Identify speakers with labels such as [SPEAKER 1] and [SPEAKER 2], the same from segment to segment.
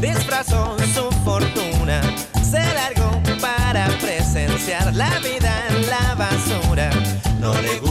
[SPEAKER 1] disfrazó su fortuna. Se largó para presenciar la vida en la basura. No le gustó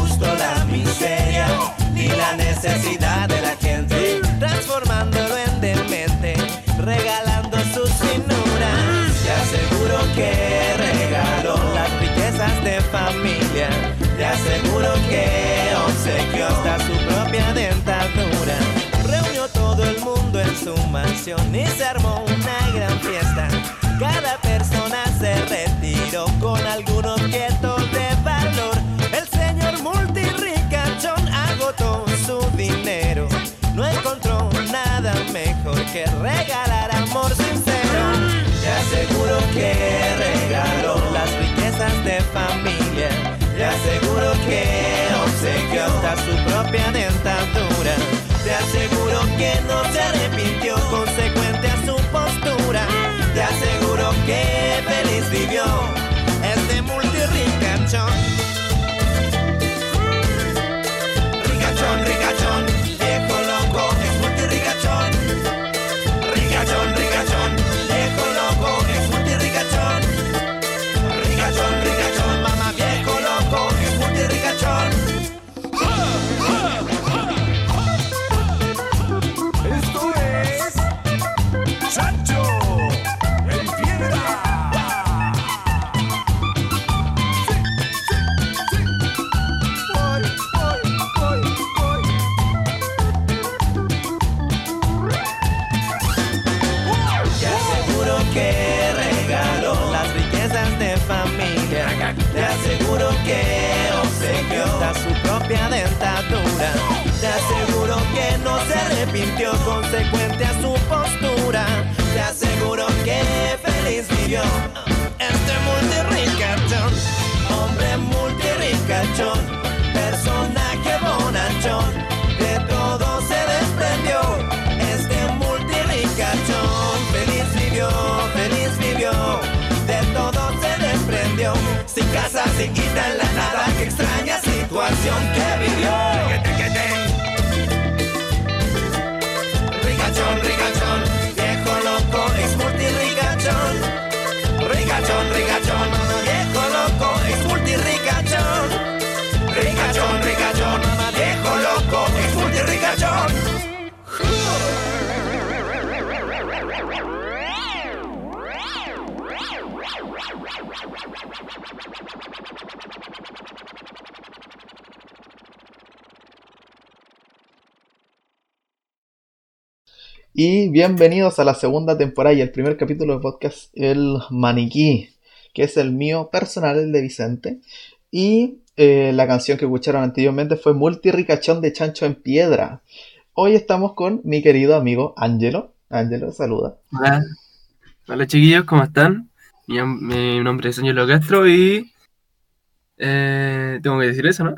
[SPEAKER 1] y se armó una gran fiesta. Cada persona se retiró con algún objeto de valor. El señor multirricachón agotó su dinero. No encontró nada mejor que regalar amor sincero. Te aseguro que regaló las riquezas de familia. Te aseguro que obsequió hasta su propia dentadura. Te aseguro vivió este multirricachón. Ricachón, ricachón, viejo loco, es multirricachón. Ricachón, ricachón, viejo loco, es multirricachón. Ricachón, ricachón, consecuente a su postura. Te aseguro que feliz vivió
[SPEAKER 2] Y bienvenidos a la segunda temporada y el primer capítulo de podcast El Maniquí, que es el mío personal, el de Vicente. Y eh, la canción que escucharon anteriormente fue Multirricachón de Chancho en Piedra. Hoy estamos con mi querido amigo Ángelo. Ángelo, saluda.
[SPEAKER 3] Hola. Hola chiquillos, ¿cómo están? Mi, nom- mi nombre es Ángelo Castro y... eh, tengo que decir eso, ¿no?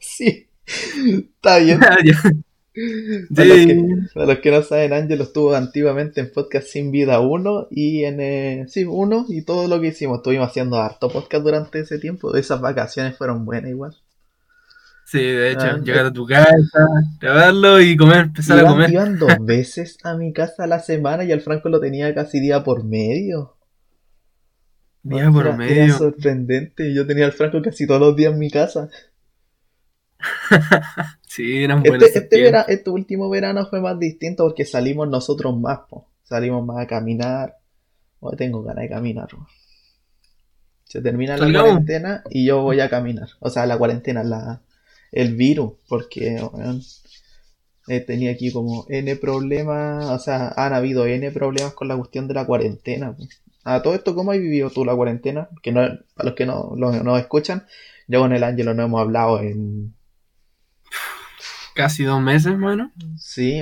[SPEAKER 2] Sí, está bien. Para los, que, para los que no saben, Ángelo estuvo antiguamente en Podcast Sin Vida 1 y en eh, sí, 1 y todo lo que hicimos. Estuvimos haciendo harto podcast durante ese tiempo. Esas vacaciones fueron buenas igual.
[SPEAKER 3] Sí, de hecho,
[SPEAKER 2] Ah,
[SPEAKER 3] llegar a tu casa, grabarlo y comer, empezar a comer.
[SPEAKER 2] iban dos veces a mi casa a la semana y al Franco lo tenía casi día por medio.
[SPEAKER 3] Día por
[SPEAKER 2] Era-
[SPEAKER 3] medio.
[SPEAKER 2] Era sorprendente. Yo tenía al Franco casi todos los días en mi casa.
[SPEAKER 3] Sí, eran buenos.
[SPEAKER 2] Este, este, vera- este último verano fue más distinto porque salimos nosotros más, po. Salimos más a caminar. Hoy tengo ganas de caminar, po. Se termina la cuarentena y yo voy a caminar. O sea, la cuarentena, la, el virus, porque he tenido aquí como N problemas, o sea, han habido N problemas con la cuestión de la cuarentena. po. A todo esto, ¿cómo has vivido tú la cuarentena? Que no, para los que no, lo- no escuchan, yo con el Ángelo no hemos hablado en
[SPEAKER 3] Casi dos meses, bueno.
[SPEAKER 2] Sí,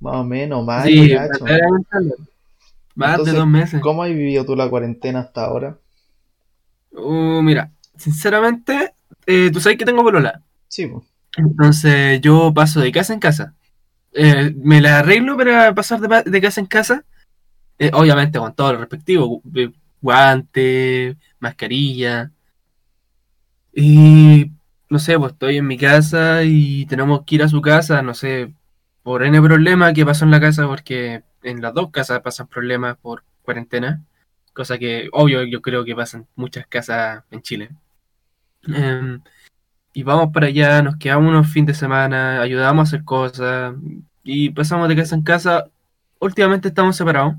[SPEAKER 2] más o menos, más
[SPEAKER 3] Sí, verdaderamente, Más
[SPEAKER 2] Entonces,
[SPEAKER 3] de dos meses.
[SPEAKER 2] ¿Cómo has vivido tú la cuarentena hasta ahora?
[SPEAKER 3] Uh, mira, sinceramente, eh, tú sabes que tengo polola.
[SPEAKER 2] Sí, pues.
[SPEAKER 3] Entonces yo paso de casa en casa. Eh, me la arreglo para pasar de, pa- de casa en casa. Eh, obviamente con todo lo respectivo. eh, Guante, mascarilla. Y no sé, pues estoy en mi casa y tenemos que ir a su casa, no sé, por N problema que pasó en la casa porque en las dos casas pasan problemas por cuarentena, cosa que obvio yo creo que pasan muchas casas en Chile. Em, y vamos para allá, nos quedamos unos fines de semana, ayudamos a hacer cosas y pasamos de casa en casa. Últimamente estamos separados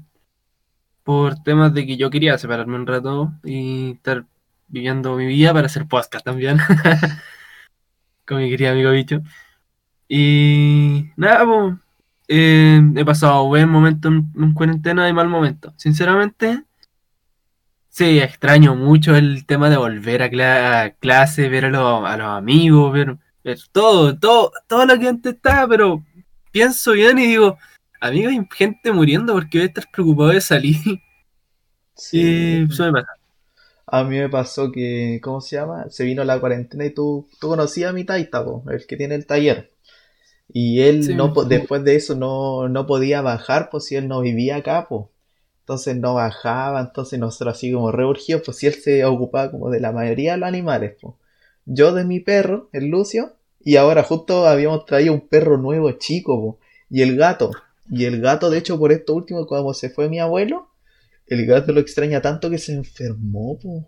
[SPEAKER 3] por temas de que yo quería separarme un rato y estar viviendo mi vida para hacer podcast también. Con mi querido amigo bicho. Y nada, pues, eh, he pasado buen momento en, en cuarentena y mal momento. Sinceramente, sí, extraño mucho el tema de volver a, cla- a clase, ver a, los- a los amigos, ver, ver todo, todo, todo lo que antes estaba, pero pienso bien y digo, amigos, hay gente muriendo porque voy a estar preocupado de salir.
[SPEAKER 2] Sí.
[SPEAKER 3] Y eso me pasa.
[SPEAKER 2] A mí me pasó que, ¿cómo se llama? Se vino la cuarentena y tú, tú conocías a mi taita, po, el que tiene el taller. Y él
[SPEAKER 3] Sí,
[SPEAKER 2] no
[SPEAKER 3] sí.
[SPEAKER 2] después de eso no, no podía bajar, pues si él no vivía acá, pues. Entonces no bajaba, entonces nosotros así como re urgidos, pues si él se ocupaba como de la mayoría de los animales, pues. Yo de mi perro, el Lucio, y ahora justo habíamos traído un perro nuevo chico, po, y el gato. Y el gato, de hecho, por esto último, cuando se fue mi abuelo, el gato lo extraña tanto que se enfermó, po.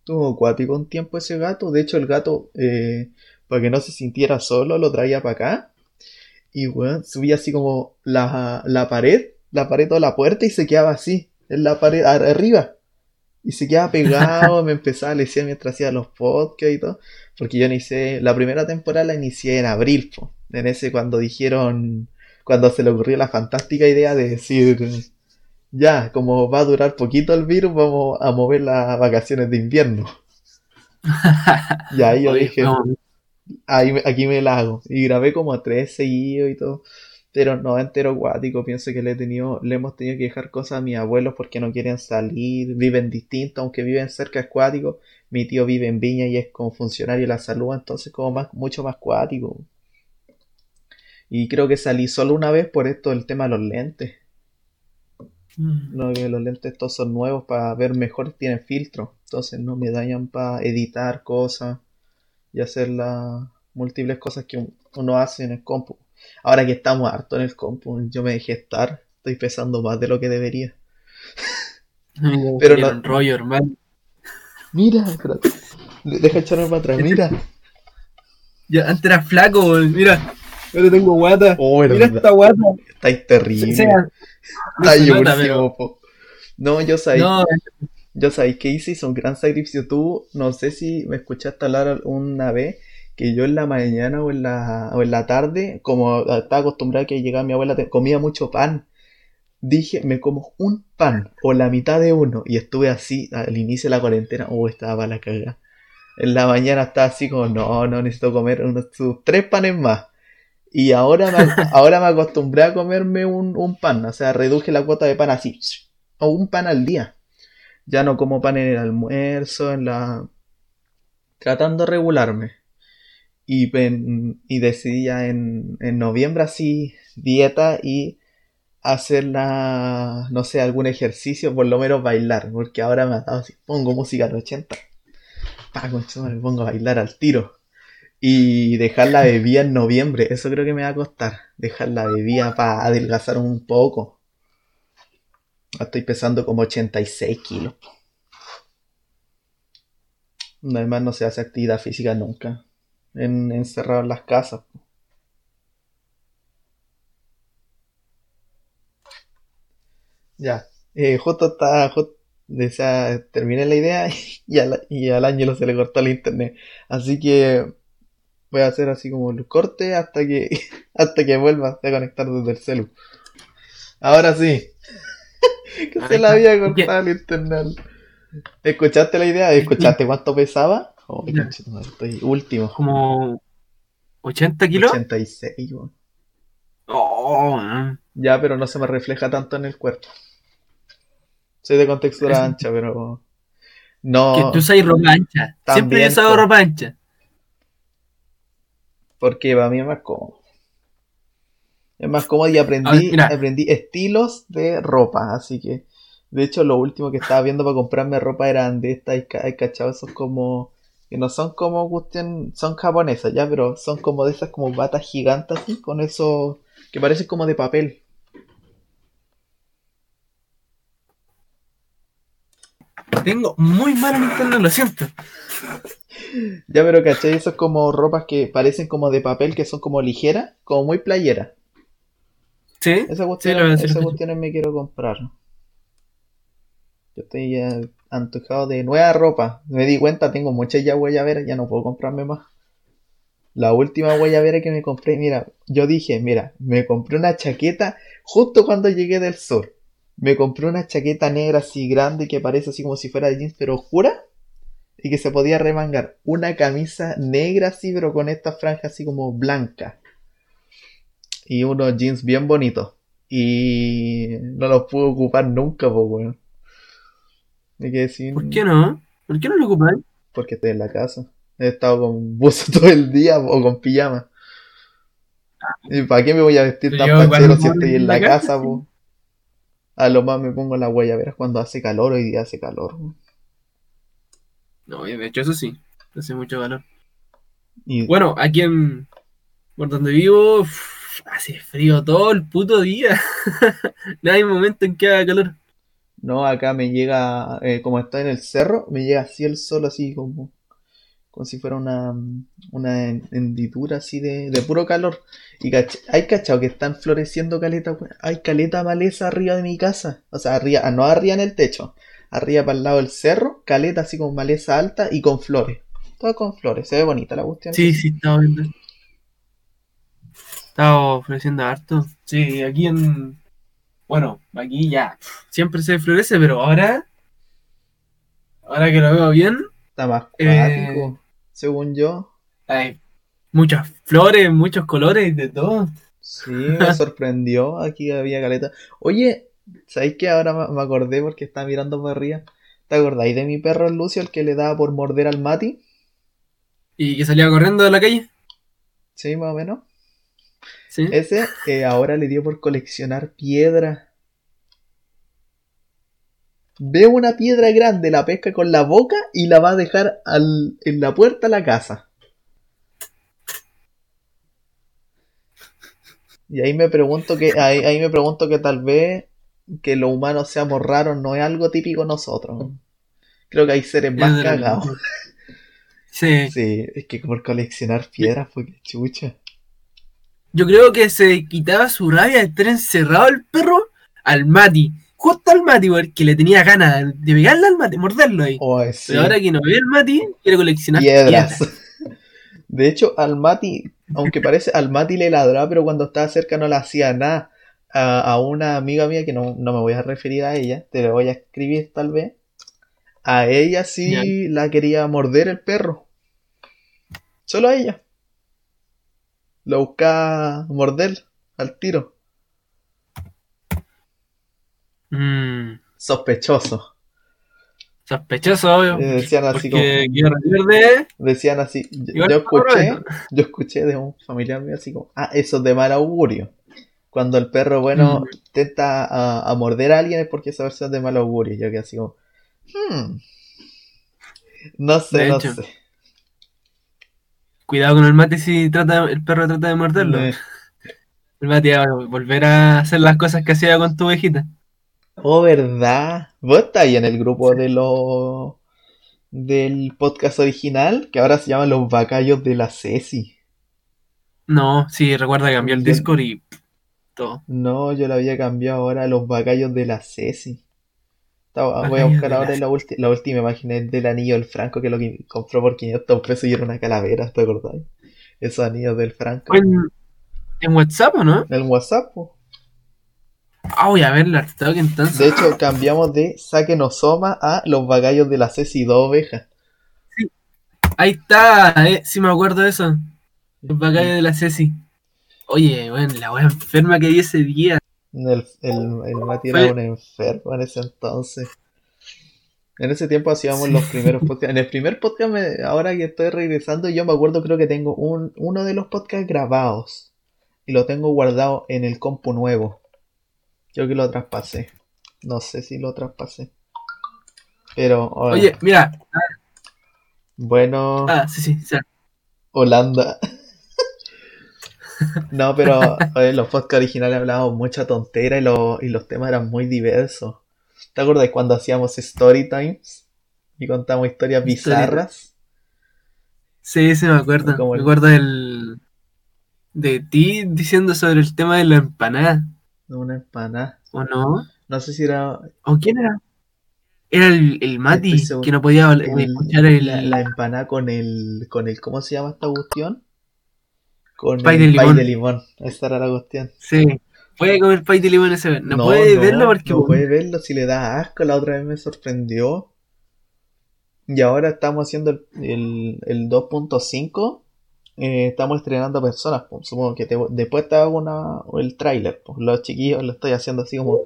[SPEAKER 2] Estuvo acuático un tiempo ese gato. De hecho, el gato, eh, para que no se sintiera solo, lo traía para acá. Y, weón, subía así como la, la pared, la pared o la puerta y se quedaba así, en la pared, ar- arriba. Y se quedaba pegado, me empezaba a lesear mientras hacía los podcasts y todo. Porque yo inicié, la primera temporada la inicié en abril, po. En ese cuando dijeron, cuando se le ocurrió la fantástica idea de decir, ya, como va a durar poquito el virus, vamos a mover las vacaciones de invierno. Y ahí yo
[SPEAKER 3] Oye,
[SPEAKER 2] dije,
[SPEAKER 3] no,
[SPEAKER 2] ahí me- aquí me la hago. Y grabé como tres seguidos y todo. Pero no entero acuático. Pienso que le he tenido, le hemos tenido que dejar cosas a mis abuelos porque no quieren salir, viven distinto, aunque viven cerca es cuático. Mi tío vive en Viña y es como funcionario de la salud, entonces como más, mucho más cuático. Y creo que salí solo una vez por esto del tema de los lentes.
[SPEAKER 3] mm,
[SPEAKER 2] No, que los lentes estos son nuevos para ver mejor, tienen filtro. Entonces no me dañan para editar cosas y hacer las múltiples cosas que un- uno hace en el compu. Ahora que estamos harto en el compu, yo me dejé estar. Estoy pesando más de lo que debería. Pero no-
[SPEAKER 3] rollo, hermano.
[SPEAKER 2] Mira, espérate. Deja echarme para atrás, mira.
[SPEAKER 3] Yo antes era flaco, weón, mira. Ahora tengo guata.
[SPEAKER 2] Oh,
[SPEAKER 3] Mira
[SPEAKER 2] verdad.
[SPEAKER 3] esta guata.
[SPEAKER 2] Estáis terrible.
[SPEAKER 3] O sea, no
[SPEAKER 2] Estáis
[SPEAKER 3] pero-
[SPEAKER 2] yo sabéis,
[SPEAKER 3] No,
[SPEAKER 2] yo sabéis que hice, un gran sacrificio. Tú, no sé si me escuchaste hablar una vez, que yo en la mañana o en la, o en la tarde, como estaba acostumbrado a que llegaba mi abuela, te- comía mucho pan. Dije, me como un pan o la mitad de uno. Y estuve así al inicio de la cuarentena. Oh, estaba para la cagada. En la mañana estaba así como, no, no necesito comer unos tres panes más. Y ahora me, ahora me acostumbré a comerme un, un pan. O sea, reduje la cuota de pan así. O un pan al día. Ya no como pan en el almuerzo, en la... Tratando de regularme. Y, pen- y decidí ya en, en noviembre así dieta y hacer la, no sé, algún ejercicio, por lo menos bailar, porque ahora me ha dado así, pongo música de 80, pa, me pongo a bailar al tiro. Y dejar la bebida en noviembre, eso creo que me va a costar, dejar la bebida para adelgazar un poco. Estoy pesando como 86 kilos. Además no se hace actividad física nunca, en, encerrado en las casas. Ya, eh, justo está, justo, o sea, terminé la idea y al, y al Ángelo se le cortó el internet. Así que voy a hacer así como el corte hasta que, hasta que vuelva a conectar desde el celu. Ahora sí, que se le había cortado el internet. ¿Escuchaste la idea? ¿Escuchaste cuánto pesaba? Oh, conchetumare, estoy último.
[SPEAKER 3] como 80 kilos.
[SPEAKER 2] 86, weón.
[SPEAKER 3] Oh, man.
[SPEAKER 2] Ya, pero no se me refleja tanto en el cuerpo. Soy de contextura ancha, pero no,
[SPEAKER 3] que tú usas ropa ancha. Siempre he usado ropa ancha.
[SPEAKER 2] Porque para mí es más cómodo. Es más cómodo y aprendí, aprendí estilos de ropa, así que... De hecho, lo último que estaba viendo para comprarme ropa eran de estas, hay cachado, esos como... Que no son como cuestión, son japonesas ya, pero son como de esas como batas gigantes así, con eso que parece como de papel.
[SPEAKER 3] Tengo muy mala Nintendo, lo siento.
[SPEAKER 2] Ya, pero ¿cachai? Eso es como ropas que parecen como de papel, que son como ligeras, como muy playera.
[SPEAKER 3] ¿Sí?
[SPEAKER 2] Esa
[SPEAKER 3] Sí,
[SPEAKER 2] cuestión,
[SPEAKER 3] decir.
[SPEAKER 2] esa cuestión me quiero comprar. Yo estoy ya antojado de nueva ropa. Me di cuenta, tengo muchas ya guayaberas, ya no puedo comprarme más. La última guayabera que me compré, mira, yo dije, mira, me compré una chaqueta justo cuando llegué del sur. Me compré una chaqueta negra así grande que parece así como si fuera de jeans, pero oscura. Y que se podía remangar. Una camisa negra así, pero con esta franja así como blanca. Y unos jeans bien bonitos. Y no los pude ocupar nunca, pues, weón. Me quedé sin...
[SPEAKER 3] ¿Por qué no? ¿Por qué no lo ocupáis?
[SPEAKER 2] Porque estoy en la casa. He estado con buzo todo el día o con pijama. ¿Y para qué me voy a vestir tan
[SPEAKER 3] cuando
[SPEAKER 2] si estoy en la
[SPEAKER 3] la
[SPEAKER 2] casa,
[SPEAKER 3] casa,
[SPEAKER 2] po? A lo más me pongo las guayaberas cuando hace calor, hoy día hace calor. po.
[SPEAKER 3] No, de hecho, eso sí. Hace mucho calor.
[SPEAKER 2] Y
[SPEAKER 3] Bueno, aquí en. Por donde vivo, hace frío todo el puto día. no hay momento en que haga calor.
[SPEAKER 2] no, acá me llega, eh, como está en el cerro, me llega así el sol, así como, como si fuera una, una hen- hendidura así de, de puro calor. Y cach- hay cachado que están floreciendo caleta, hay caleta maleza arriba de mi casa. O sea, arriba, no arriba en el techo, arriba para el lado del cerro, caleta así con maleza alta y con flores. Todo con flores, se ve bonita la cuestión.
[SPEAKER 3] Sí, sí, estaba viendo. Estaba ofreciendo harto. Sí, aquí en. Bueno, aquí ya. Siempre se florece, pero ahora. Ahora que lo veo bien,
[SPEAKER 2] Está más
[SPEAKER 3] Eh,
[SPEAKER 2] cuático, según yo.
[SPEAKER 3] hay muchas flores, muchos colores y de todo.
[SPEAKER 2] Sí, me sorprendió. Aquí había caleta. Oye, ¿sabéis que ahora me acordé porque estaba mirando para arriba? ¿Te acordáis de mi perro Lucio, el que le daba por morder al Mati?
[SPEAKER 3] Y que salía corriendo de la calle.
[SPEAKER 2] Sí, más o menos.
[SPEAKER 3] Sí.
[SPEAKER 2] Ese eh, ahora le dio por coleccionar piedras. Ve una piedra grande, la pesca con la boca y la va a dejar al- en la puerta de la casa. Y ahí me pregunto que, ahí, ahí me pregunto que tal vez que los humanos seamos raros no es algo típico nosotros. Creo que hay seres más cagados.
[SPEAKER 3] Sí.
[SPEAKER 2] Sí, es que por coleccionar piedras, porque chucha.
[SPEAKER 3] Yo creo que se quitaba su rabia de estar encerrado el perro al Mati. Justo al Mati, porque le tenía ganas de pegarle al Mati, morderlo ahí.
[SPEAKER 2] Oh, sí.
[SPEAKER 3] Pero ahora que no ve el Mati, quiere coleccionar
[SPEAKER 2] piedras.
[SPEAKER 3] piedras.
[SPEAKER 2] De hecho, al Mati, aunque parece, al Mati le ladraba, pero cuando estaba cerca no le hacía nada. A, a una amiga mía, que no, no me voy a referir a ella, te lo voy a escribir tal vez. A ella sí la quería morder el perro. Solo a ella. Lo buscaba morder al tiro.
[SPEAKER 3] Mm,
[SPEAKER 2] Sospechoso.
[SPEAKER 3] sospechoso, obvio.
[SPEAKER 2] Decían así
[SPEAKER 3] recuerde,
[SPEAKER 2] Decían así, yo, escuché, yo escuché de un familiar mío así como, ah, eso es de mal augurio. Cuando el perro bueno intenta a, a morder a alguien es porque esa versión es de mal augurio. Yo que así como, hmm, no sé,
[SPEAKER 3] De
[SPEAKER 2] no
[SPEAKER 3] hecho.
[SPEAKER 2] sé.
[SPEAKER 3] cuidado con el Mati si trata, el perro trata de morderlo. El Mati va a volver a hacer las cosas que hacía con tu ovejita.
[SPEAKER 2] Oh, ¿verdad? Vos estás ahí en el grupo de los del podcast original, que ahora se llaman los bacallos de la Ceci.
[SPEAKER 3] No, sí, recuerda que cambió el Discord y
[SPEAKER 2] No, yo lo había cambiado ahora a los bacallos de la Ceci. Estaba- voy a buscar ahora
[SPEAKER 3] la
[SPEAKER 2] la, ulti- la última imagen del anillo del Franco, que lo que compró por 500 pesos y era una calavera, ¿te acordás? Esos anillos del Franco.
[SPEAKER 3] ¿Fue en, en WhatsApp o no?
[SPEAKER 2] En WhatsApp, po.
[SPEAKER 3] Ah, voy a ver entonces.
[SPEAKER 2] De hecho, cambiamos de Sáquenos Soma a los bacallos de la Ceci, dos ovejas.
[SPEAKER 3] Ahí está, eh, sí me acuerdo de eso. El bacallo de la Ceci. Oye, bueno, la wea enferma que vi ese día.
[SPEAKER 2] El, el, el Mati era un enfermo en ese entonces. En ese tiempo hacíamos los primeros podcasts. En el primer podcast, me- ahora que estoy regresando, yo me acuerdo, creo que tengo un, uno de los podcasts grabados. Y lo tengo guardado en el compu nuevo. Creo que lo traspasé. No sé si lo traspasé. Pero, hola.
[SPEAKER 3] Oye, mira.
[SPEAKER 2] bueno,
[SPEAKER 3] Ah, sí, sí. sea,
[SPEAKER 2] Holanda. No, pero en los podcasts originales hablábamos mucha tontera y, lo- y los temas eran muy diversos. ¿Te acuerdas cuando hacíamos story times? y contamos historias bizarras.
[SPEAKER 3] Sí, sí, me acuerdo.
[SPEAKER 2] Como
[SPEAKER 3] Me
[SPEAKER 2] el-
[SPEAKER 3] acuerdo del. de ti diciendo sobre el tema de la empanada,
[SPEAKER 2] de Una empanada.
[SPEAKER 3] ¿o no?
[SPEAKER 2] No sé si era
[SPEAKER 3] ¿O quién era? Era el, el Mati, que no podía
[SPEAKER 2] el-
[SPEAKER 3] escuchar el.
[SPEAKER 2] la, la empanada con el, con el, ¿cómo se llama esta cuestión? Con
[SPEAKER 3] Pay
[SPEAKER 2] el
[SPEAKER 3] de
[SPEAKER 2] pay
[SPEAKER 3] limón.
[SPEAKER 2] de limón. Esa era la cuestión.
[SPEAKER 3] Sí. Puede comer pay de limón ese. No, puede verlo porque.
[SPEAKER 2] no puede verlo si le da asco. La otra vez me sorprendió. Y ahora estamos haciendo el, el, el 2.5. eh, estamos estrenando personas. pues, Supongo que te- después te hago una, el tráiler. pues, los chiquillos lo estoy haciendo así como.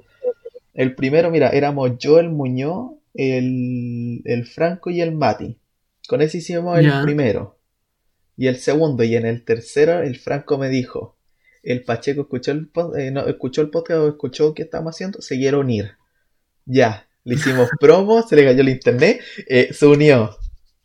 [SPEAKER 2] El primero, mira, éramos yo, el Muñoz, el, el Franco y el Mati. Con ese hicimos el primero. Y el segundo. Y en el tercero, el Franco me dijo. El Pacheco escuchó el, eh, no, escuchó el podcast o escuchó qué estábamos haciendo, se quiere unir. Ya, le hicimos promo, se le cayó el internet, eh, se unió.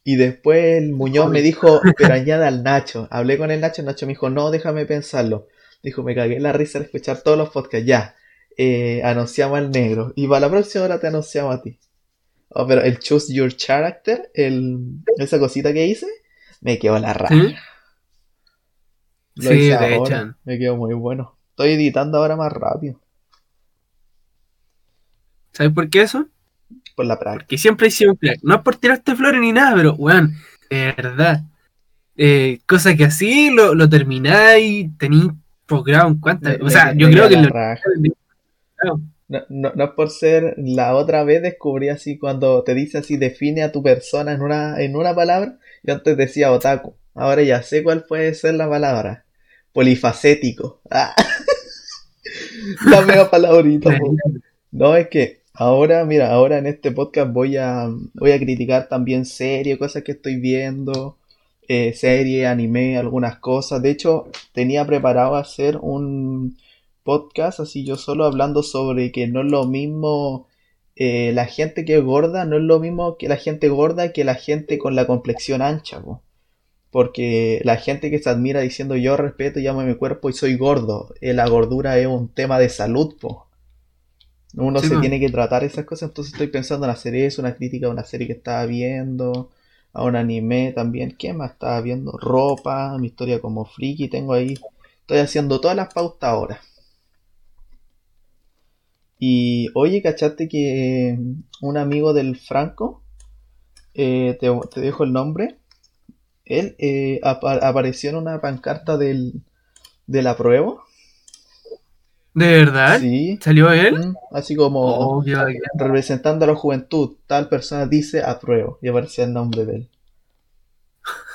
[SPEAKER 2] Y después el Muñoz me dijo, pero añada al Nacho. Hablé con el Nacho, el Nacho me dijo, no, déjame pensarlo. Dijo, me cagué la risa al escuchar todos los podcasts. Ya, eh, anunciamos al negro. Y para la próxima hora te anunciamos a ti. Oh, pero el Choose Your Character, el, esa cosita que hice, me quedó la raja.
[SPEAKER 3] ¿Sí?
[SPEAKER 2] Lo
[SPEAKER 3] Sí,
[SPEAKER 2] hice
[SPEAKER 3] de
[SPEAKER 2] ahora.
[SPEAKER 3] hecho.
[SPEAKER 2] Me quedó muy bueno. Estoy editando ahora más rápido.
[SPEAKER 3] ¿Sabes por qué eso?
[SPEAKER 2] Por la práctica.
[SPEAKER 3] Porque siempre un crack. No es por tirarte flores ni nada, pero, weón, de verdad. Eh, cosa que así lo, lo termináis, tenéis posgrado cuántas. O sea,
[SPEAKER 2] me-
[SPEAKER 3] yo
[SPEAKER 2] me
[SPEAKER 3] creo que lo-.
[SPEAKER 2] No, no, no es por ser la otra vez descubrí así cuando te dice así define a tu persona en una, en una palabra. Yo antes decía otaku. Ahora ya sé cuál puede ser la palabra. Polifacético. Ah. La mega palabrita. No, es que ahora, mira, ahora en este podcast voy a, voy a criticar también series, cosas que estoy viendo, eh, serie, anime, algunas cosas. De hecho, tenía preparado hacer un podcast así yo solo hablando sobre que no es lo mismo eh, la gente que es gorda, no es lo mismo que la gente gorda que la gente con la complexión ancha, po. Porque la gente que se admira diciendo yo respeto y amo mi cuerpo y soy gordo, eh, la gordura es un tema de salud, po. Uno
[SPEAKER 3] Sí,
[SPEAKER 2] se tiene que tratar esas cosas, entonces estoy pensando en hacer eso, una crítica a una serie que estaba viendo, a un anime también. ¿Qué más estaba viendo? Ropa, mi historia como friki, tengo ahí. Estoy haciendo todas las pautas ahora. Y oye, ¿cachaste que un amigo del Franco, eh, te, te dejo el nombre, él eh, apa- apareció en una pancarta del, del apruebo?
[SPEAKER 3] ¿De verdad?
[SPEAKER 2] Sí,
[SPEAKER 3] ¿Salió él?
[SPEAKER 2] Mm, así como
[SPEAKER 3] Oh,
[SPEAKER 2] representando a la juventud, tal persona dice apruebo y aparecía el nombre de él.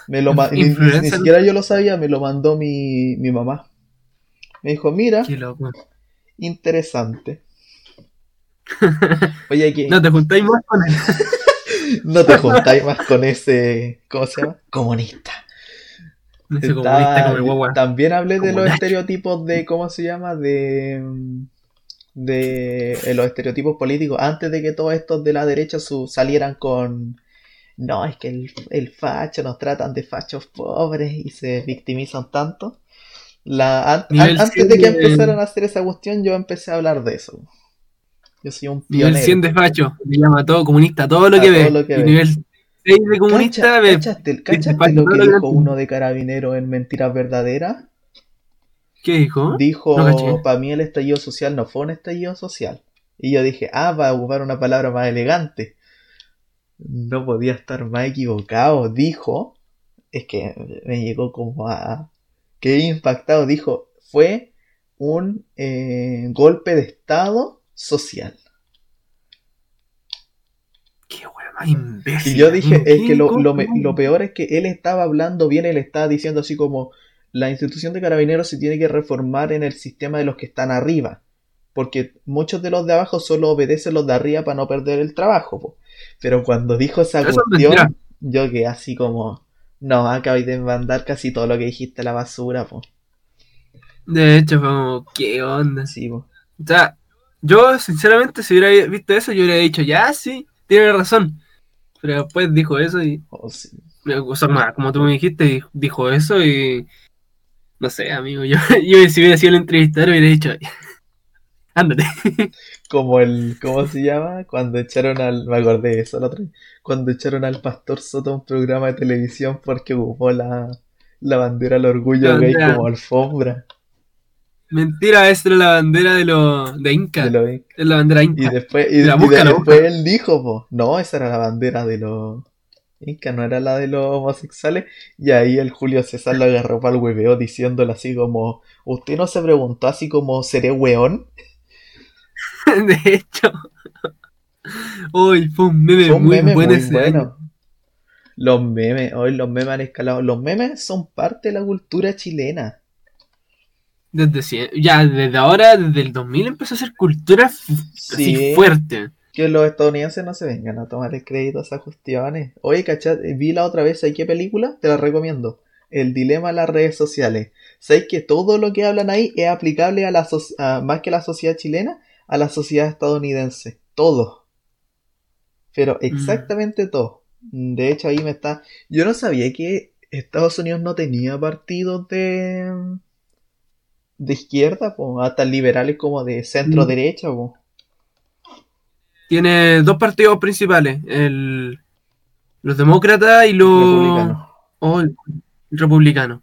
[SPEAKER 2] Me lo ma- ni, ni- siquiera yo lo sabía, me lo mandó mi, mi mamá. Me dijo, mira, interesante. Oye, que
[SPEAKER 3] No te juntáis más con él.
[SPEAKER 2] no te juntáis más con ese, ¿cómo se llama? Comunista.
[SPEAKER 3] Ese
[SPEAKER 2] Está-
[SPEAKER 3] comunista como el guagua.
[SPEAKER 2] También hablé de los estereotipos de, ¿cómo se llama? De, de eh, los estereotipos políticos. Antes de que todos estos de la derecha su- salieran con, no, es que el, el facho nos tratan de fachos pobres y se victimizan tanto. La, an-
[SPEAKER 3] Nivel
[SPEAKER 2] an- antes
[SPEAKER 3] 100
[SPEAKER 2] de que empezaran a hacer esa cuestión, yo empecé a hablar de eso. Yo soy un
[SPEAKER 3] Nivel
[SPEAKER 2] pionero.
[SPEAKER 3] 100 de facho. Le llama todo comunista, todo lo
[SPEAKER 2] A
[SPEAKER 3] que ve.
[SPEAKER 2] lo que
[SPEAKER 3] y
[SPEAKER 2] ve.
[SPEAKER 3] nivel 6 de comunista ve.
[SPEAKER 2] ¿Cachaste, cachaste lo que dijo uno de Carabinero en Mentiras Verdaderas?
[SPEAKER 3] ¿Qué dijo?
[SPEAKER 2] Dijo,
[SPEAKER 3] No
[SPEAKER 2] para mí el estallido social no fue un estallido social. Y yo dije, ah, va a ocupar una palabra más elegante. No podía estar más equivocado. Dijo, es que me llegó como a... Quedé impactado. Dijo, fue un eh, golpe de estado social.
[SPEAKER 3] Qué más imbécil.
[SPEAKER 2] Y yo dije, es que lo, lo, lo peor es que él estaba hablando bien, él estaba diciendo así como, la institución de carabineros se tiene que reformar en el sistema de los que están arriba, porque muchos de los de abajo solo obedecen los de arriba para no perder el trabajo. po. Pero cuando dijo esa
[SPEAKER 3] Eso es
[SPEAKER 2] cuestión, yo quedé así como, no, acabáis de mandar casi todo lo que dijiste a la basura, po.
[SPEAKER 3] De hecho, fue como, ¿qué onda?
[SPEAKER 2] Sí, po.
[SPEAKER 3] O sea, yo sinceramente si hubiera visto eso, yo hubiera dicho, ya sí, tiene razón. Pero después dijo eso y,
[SPEAKER 2] Oh, sí.
[SPEAKER 3] o sea, como tú me dijiste, dijo eso y, no sé, amigo, yo, yo si hubiera sido el entrevistador hubiera dicho, Ándate.
[SPEAKER 2] Como el, ¿cómo se llama? Cuando echaron al, me acordé de eso la otra vez, cuando echaron al Pastor Soto a un programa de televisión porque ocupó la, la bandera del orgullo gay como alfombra.
[SPEAKER 3] Mentira, esa era la bandera de los de Inca.
[SPEAKER 2] de lo gay.
[SPEAKER 3] Es la bandera
[SPEAKER 2] Y
[SPEAKER 3] Inca.
[SPEAKER 2] después, y,
[SPEAKER 3] La
[SPEAKER 2] y
[SPEAKER 3] la
[SPEAKER 2] después él dijo, po, no, esa era la bandera de los incas, no era la de los homosexuales. Y ahí el Julio César lo agarró para el hueveo diciéndole así como, ¿usted no se preguntó así como, ¿seré weón?
[SPEAKER 3] De hecho. Uy, fue un meme
[SPEAKER 2] Fue un
[SPEAKER 3] muy
[SPEAKER 2] meme
[SPEAKER 3] bueno
[SPEAKER 2] muy
[SPEAKER 3] ese
[SPEAKER 2] bueno.
[SPEAKER 3] año.
[SPEAKER 2] Los memes, hoy los memes han escalado. Los memes son parte de la cultura chilena.
[SPEAKER 3] Desde ya, desde ahora, desde el 2000 empezó a hacer cultura así
[SPEAKER 2] Sí.
[SPEAKER 3] fuerte.
[SPEAKER 2] Que los estadounidenses no se vengan a tomar el crédito a esas cuestiones. Oye, ¿cachai? Vi la otra vez, ¿sabes qué película? Te la recomiendo. El dilema de las redes sociales. ¿Sabes que todo lo que hablan ahí es aplicable a la a- más que a la sociedad chilena, a la sociedad estadounidense? Todo. Pero exactamente todo. De hecho, ahí me está. Yo no sabía que Estados Unidos no tenía partidos de. De izquierda, po, hasta liberales como de centro derecha, po.
[SPEAKER 3] Tiene dos partidos principales, el, los demócratas y los
[SPEAKER 2] Republicano.
[SPEAKER 3] oh, el republicano.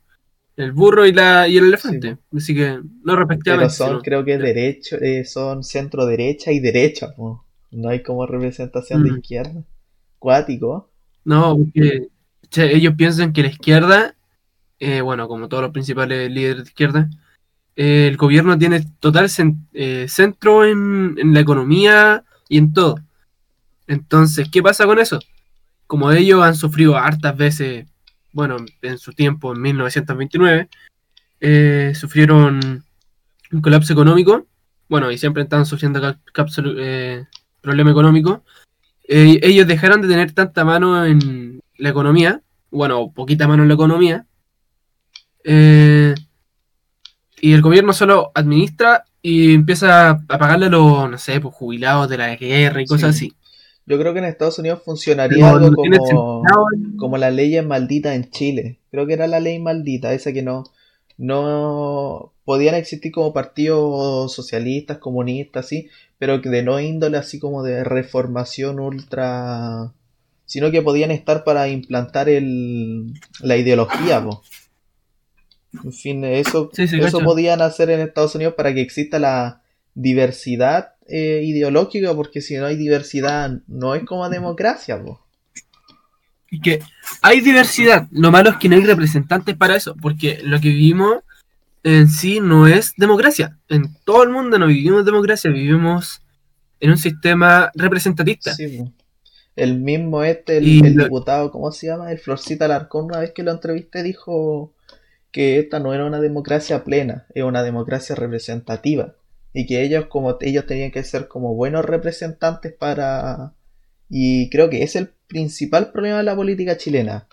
[SPEAKER 3] El burro y, la, y el elefante. Así que no
[SPEAKER 2] Pero
[SPEAKER 3] respectivamente.
[SPEAKER 2] son,
[SPEAKER 3] sino-
[SPEAKER 2] creo que derecho, eh, son centro derecha y derecha, po. No hay como representación de
[SPEAKER 3] Mm.
[SPEAKER 2] izquierda. Cuático.
[SPEAKER 3] No, porque che, ellos piensan que la izquierda, eh, bueno, como todos los principales líderes de izquierda, eh, el gobierno tiene total eh, centro en, la economía y en todo. Entonces, ¿qué pasa con eso? Como ellos han sufrido hartas veces, bueno, en su tiempo, en 1929, eh, sufrieron un colapso económico, bueno, y siempre están sufriendo problema económico, ellos dejaron de tener tanta mano en la economía, bueno, poquita mano en la economía, eh, y el gobierno solo administra y empieza a pagarle a los, no sé, pues, jubilados de la guerra y cosas
[SPEAKER 2] Sí.
[SPEAKER 3] así.
[SPEAKER 2] Yo creo que en Estados Unidos funcionaría algo
[SPEAKER 3] no
[SPEAKER 2] como, como la ley maldita en Chile. Creo que era la ley maldita, esa que no, no podían existir como partidos socialistas, comunistas, así, pero que de no índole así como de reformación ultra, sino que podían estar para implantar el, la ideología, po. En fin, eso,
[SPEAKER 3] Sí, sí,
[SPEAKER 2] eso podían hacer en Estados Unidos para que exista la diversidad eh, ideológica, porque si no hay diversidad, no es como democracia, po.
[SPEAKER 3] Y que hay diversidad, lo malo es que no hay representantes para eso, porque lo que vivimos en sí no es democracia. En todo el mundo no vivimos democracia, vivimos en un sistema representatista.
[SPEAKER 2] Sí. El mismo este, el,
[SPEAKER 3] Y
[SPEAKER 2] el
[SPEAKER 3] lo-
[SPEAKER 2] diputado, ¿cómo se llama? El Florcita Alarcón, una vez que lo entrevisté, dijo que esta no era una democracia plena, es una democracia representativa. Y que ellos, como ellos tenían que ser como buenos representantes para. Y creo que es el principal problema de la política chilena.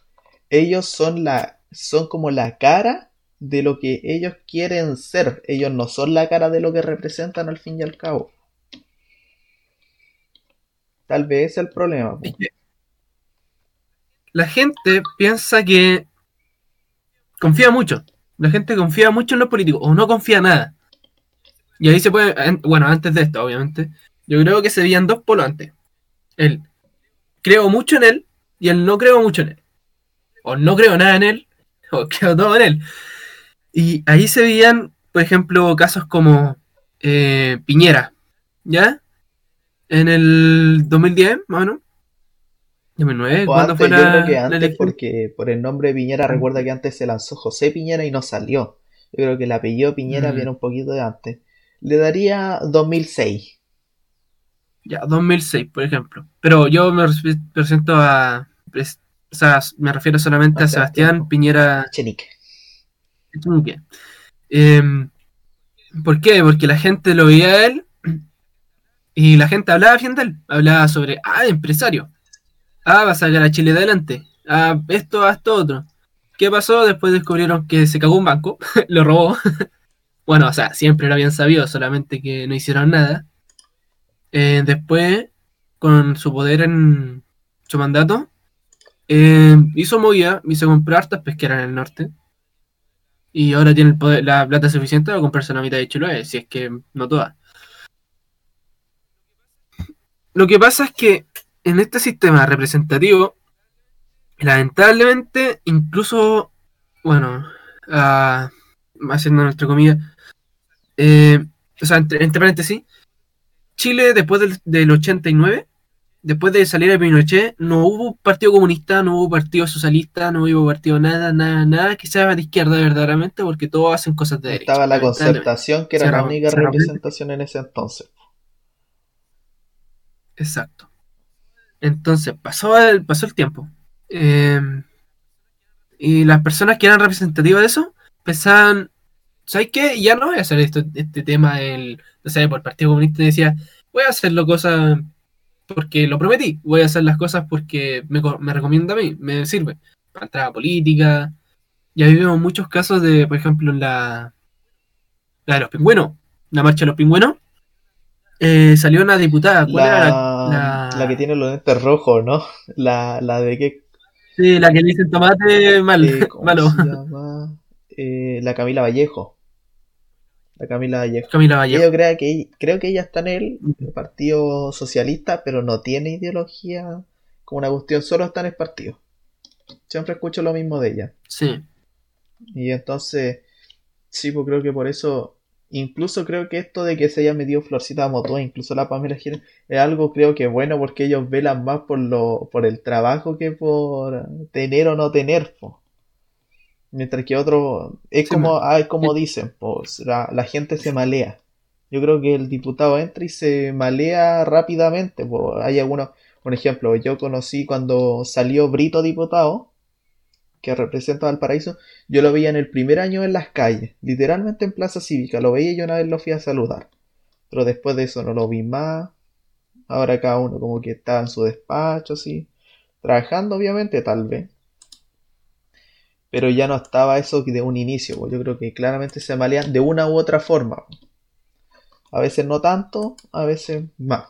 [SPEAKER 2] Ellos son la. son como la cara de lo que ellos quieren ser. Ellos no son la cara de lo que representan al fin y al cabo. Tal vez es el problema.
[SPEAKER 3] La gente piensa que confía mucho. La gente confía mucho en los políticos o no confía nada. Y ahí se puede, bueno, antes de esto, obviamente, yo creo que se veían dos polos antes. El creo mucho en él y el no creo mucho en él. O no creo nada en él, o creo todo en él. Y ahí se veían, por ejemplo, casos como eh, Piñera, ¿ya? En el 2010, más o menos. 2009,
[SPEAKER 2] O
[SPEAKER 3] ¿cuándo
[SPEAKER 2] antes,
[SPEAKER 3] fue
[SPEAKER 2] yo
[SPEAKER 3] la,
[SPEAKER 2] creo que antes, porque por el nombre de Piñera, recuerda que antes se lanzó José Piñera y no salió. Yo creo que el apellido Piñera
[SPEAKER 3] Mm.
[SPEAKER 2] viene un poquito de antes. Le daría 2006.
[SPEAKER 3] Ya, 2006, por ejemplo. Pero yo me res- presento a. O sea, me refiero solamente
[SPEAKER 2] A Sebastián.
[SPEAKER 3] Piñera
[SPEAKER 2] Chenique.
[SPEAKER 3] Em, ¿Por qué? Porque la gente lo veía a él y la gente hablaba bien de él. Hablaba sobre, ah, empresario. Ah, va a sacar a Chile adelante. Ah, esto, ah, esto, otro. ¿Qué pasó? Después descubrieron que se cagó un banco, lo robó. bueno, o sea, siempre lo habían sabido, solamente que no hicieron nada. Eh, después, con su poder en su mandato, eh, hizo movida y se compró hartas pesqueras en el norte. Y ahora tiene el poder, la plata suficiente para comprarse la mitad de Chiloé, si es que no toda. lo que pasa es que en este sistema representativo, lamentablemente, incluso, bueno, ah, haciendo nuestra comida, eh, o sea, entre, entre paréntesis, Chile después del, del 89, después de salir de Pinochet, no hubo partido comunista, no hubo partido socialista, no hubo partido nada, nada, nada que sea de izquierda verdaderamente, porque todos hacen cosas de derecha.
[SPEAKER 2] Estaba la concertación, que era la única
[SPEAKER 3] se re-
[SPEAKER 2] representación en ese entonces.
[SPEAKER 3] Exacto. Entonces, pasó el, pasó el tiempo. Eh, y las personas que eran representativas de eso pensaban, ¿sabes qué? Ya no voy a hacer esto, este tema, el, no sé, por el Partido Comunista decía, voy a hacerlo cosas porque lo prometí, voy a hacer las cosas porque me, me recomienda a mí, me sirve. Para entrar a política. Ya vivimos muchos casos de, por ejemplo, la, la de los pingüinos, la marcha de los pingüinos. Eh, salió una diputada, ¿cuál
[SPEAKER 2] La,
[SPEAKER 3] era la,
[SPEAKER 2] la que tiene los lentes rojos, ¿no? La, la de qué.
[SPEAKER 3] Sí, la que le dicen tomate mal,
[SPEAKER 2] eh, ¿cómo
[SPEAKER 3] malo.
[SPEAKER 2] se llama? Eh, la Camila Vallejo. La Camila Vallejo.
[SPEAKER 3] Camila Vallejo.
[SPEAKER 2] Yo creo que, creo que ella está en el Partido Socialista, pero no tiene ideología como una cuestión, solo está en el partido. Siempre escucho lo mismo de ella.
[SPEAKER 3] Sí.
[SPEAKER 2] Y entonces, sí, pues creo que por eso, incluso creo que esto de que se haya metido Florcita Motó, incluso la Pamela Giles, es algo creo que bueno porque ellos velan más por lo, por el trabajo que por tener o no tener, po. Mientras que otro, es
[SPEAKER 3] Sí,
[SPEAKER 2] como, ah, es como dicen, pues la, la gente se malea. Yo creo que el diputado entra y se malea rápidamente, pues hay algunos, por ejemplo, yo conocí cuando salió Brito diputado, que representa Valparaíso, yo lo veía en el primer año en las calles, literalmente en Plaza Cívica, lo veía y yo una vez lo fui a saludar. Pero después de eso no lo vi más. Ahora cada uno como que está en su despacho, así. Trabajando, obviamente, tal vez. Pero ya no estaba eso de un inicio, pues yo creo que claramente se malean de una u otra forma. A veces no tanto, a veces más.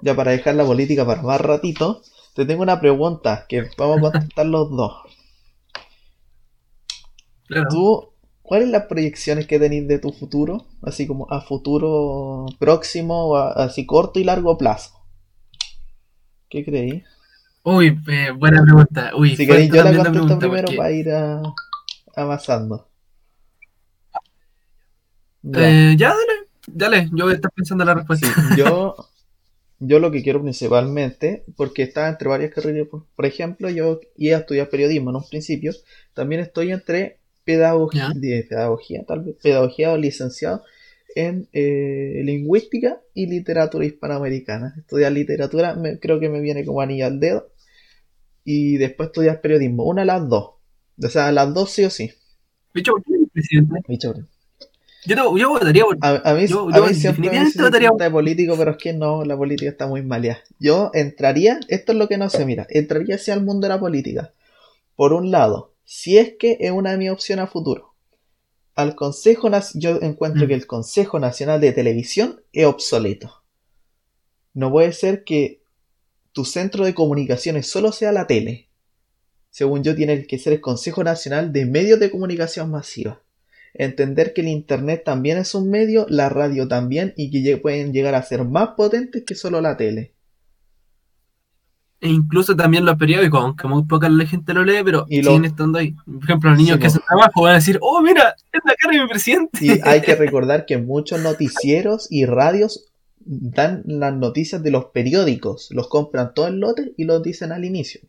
[SPEAKER 2] Ya para dejar la política para más ratito, te tengo una pregunta que vamos a contestar los dos.
[SPEAKER 3] Claro.
[SPEAKER 2] ¿Tú, cuáles las proyecciones que tenéis de tu futuro? Así como a futuro próximo, o a- así corto y largo plazo. ¿Qué creí?
[SPEAKER 3] Uy, eh, buena pregunta. Uy,
[SPEAKER 2] Si queréis, yo la contesto primero
[SPEAKER 3] porque,
[SPEAKER 2] para ir a, avanzando. Ya.
[SPEAKER 3] eh, ya, dale, dale, yo voy a estar pensando la respuesta.
[SPEAKER 2] Sí, yo, yo lo que quiero principalmente, porque estaba entre varias carreras, por, ejemplo, yo iba a estudiar periodismo en un principio, también estoy entre pedagogía, pedagogía, tal vez, pedagogía o licenciado en eh, lingüística y literatura hispanoamericana. Estudiar literatura me- creo que me viene como anillo al dedo, y después estudiar periodismo, una de las dos. O sea, las dos sí o sí.
[SPEAKER 3] De hecho, ¿por qué eres presidente?
[SPEAKER 2] Mi chore.
[SPEAKER 3] Yo, te- yo votaría por.
[SPEAKER 2] A, a mí,
[SPEAKER 3] Yo-
[SPEAKER 2] a
[SPEAKER 3] yo
[SPEAKER 2] mí siempre me
[SPEAKER 3] definitivamente
[SPEAKER 2] dicen
[SPEAKER 3] votaría-
[SPEAKER 2] de político, pero es que no, la política está muy maleada. Yo entraría, esto es lo que no sé, mira, entraría hacia el mundo de la política. Por un lado, si es que es una de mis opciones a futuro. Al Consejo yo encuentro
[SPEAKER 3] Mm.
[SPEAKER 2] que el Consejo Nacional de Televisión es obsoleto. No puede ser que tu centro de comunicaciones solo sea la tele. Según yo, tiene que ser el Consejo Nacional de Medios de Comunicación Masiva entender que el internet también es un medio, la radio también, y que pueden llegar a ser más potentes que solo la tele.
[SPEAKER 3] E incluso también los periódicos, aunque muy poca la gente lo lee, pero
[SPEAKER 2] Y lo-
[SPEAKER 3] siguen estando ahí. Por ejemplo, los niños
[SPEAKER 2] Sí,
[SPEAKER 3] que hacen trabajo van a decir, oh, mira, es la cara de mi presidente.
[SPEAKER 2] Y hay que recordar que muchos noticieros y radios dan las noticias de los periódicos, los compran todo el lote y los dicen al inicio.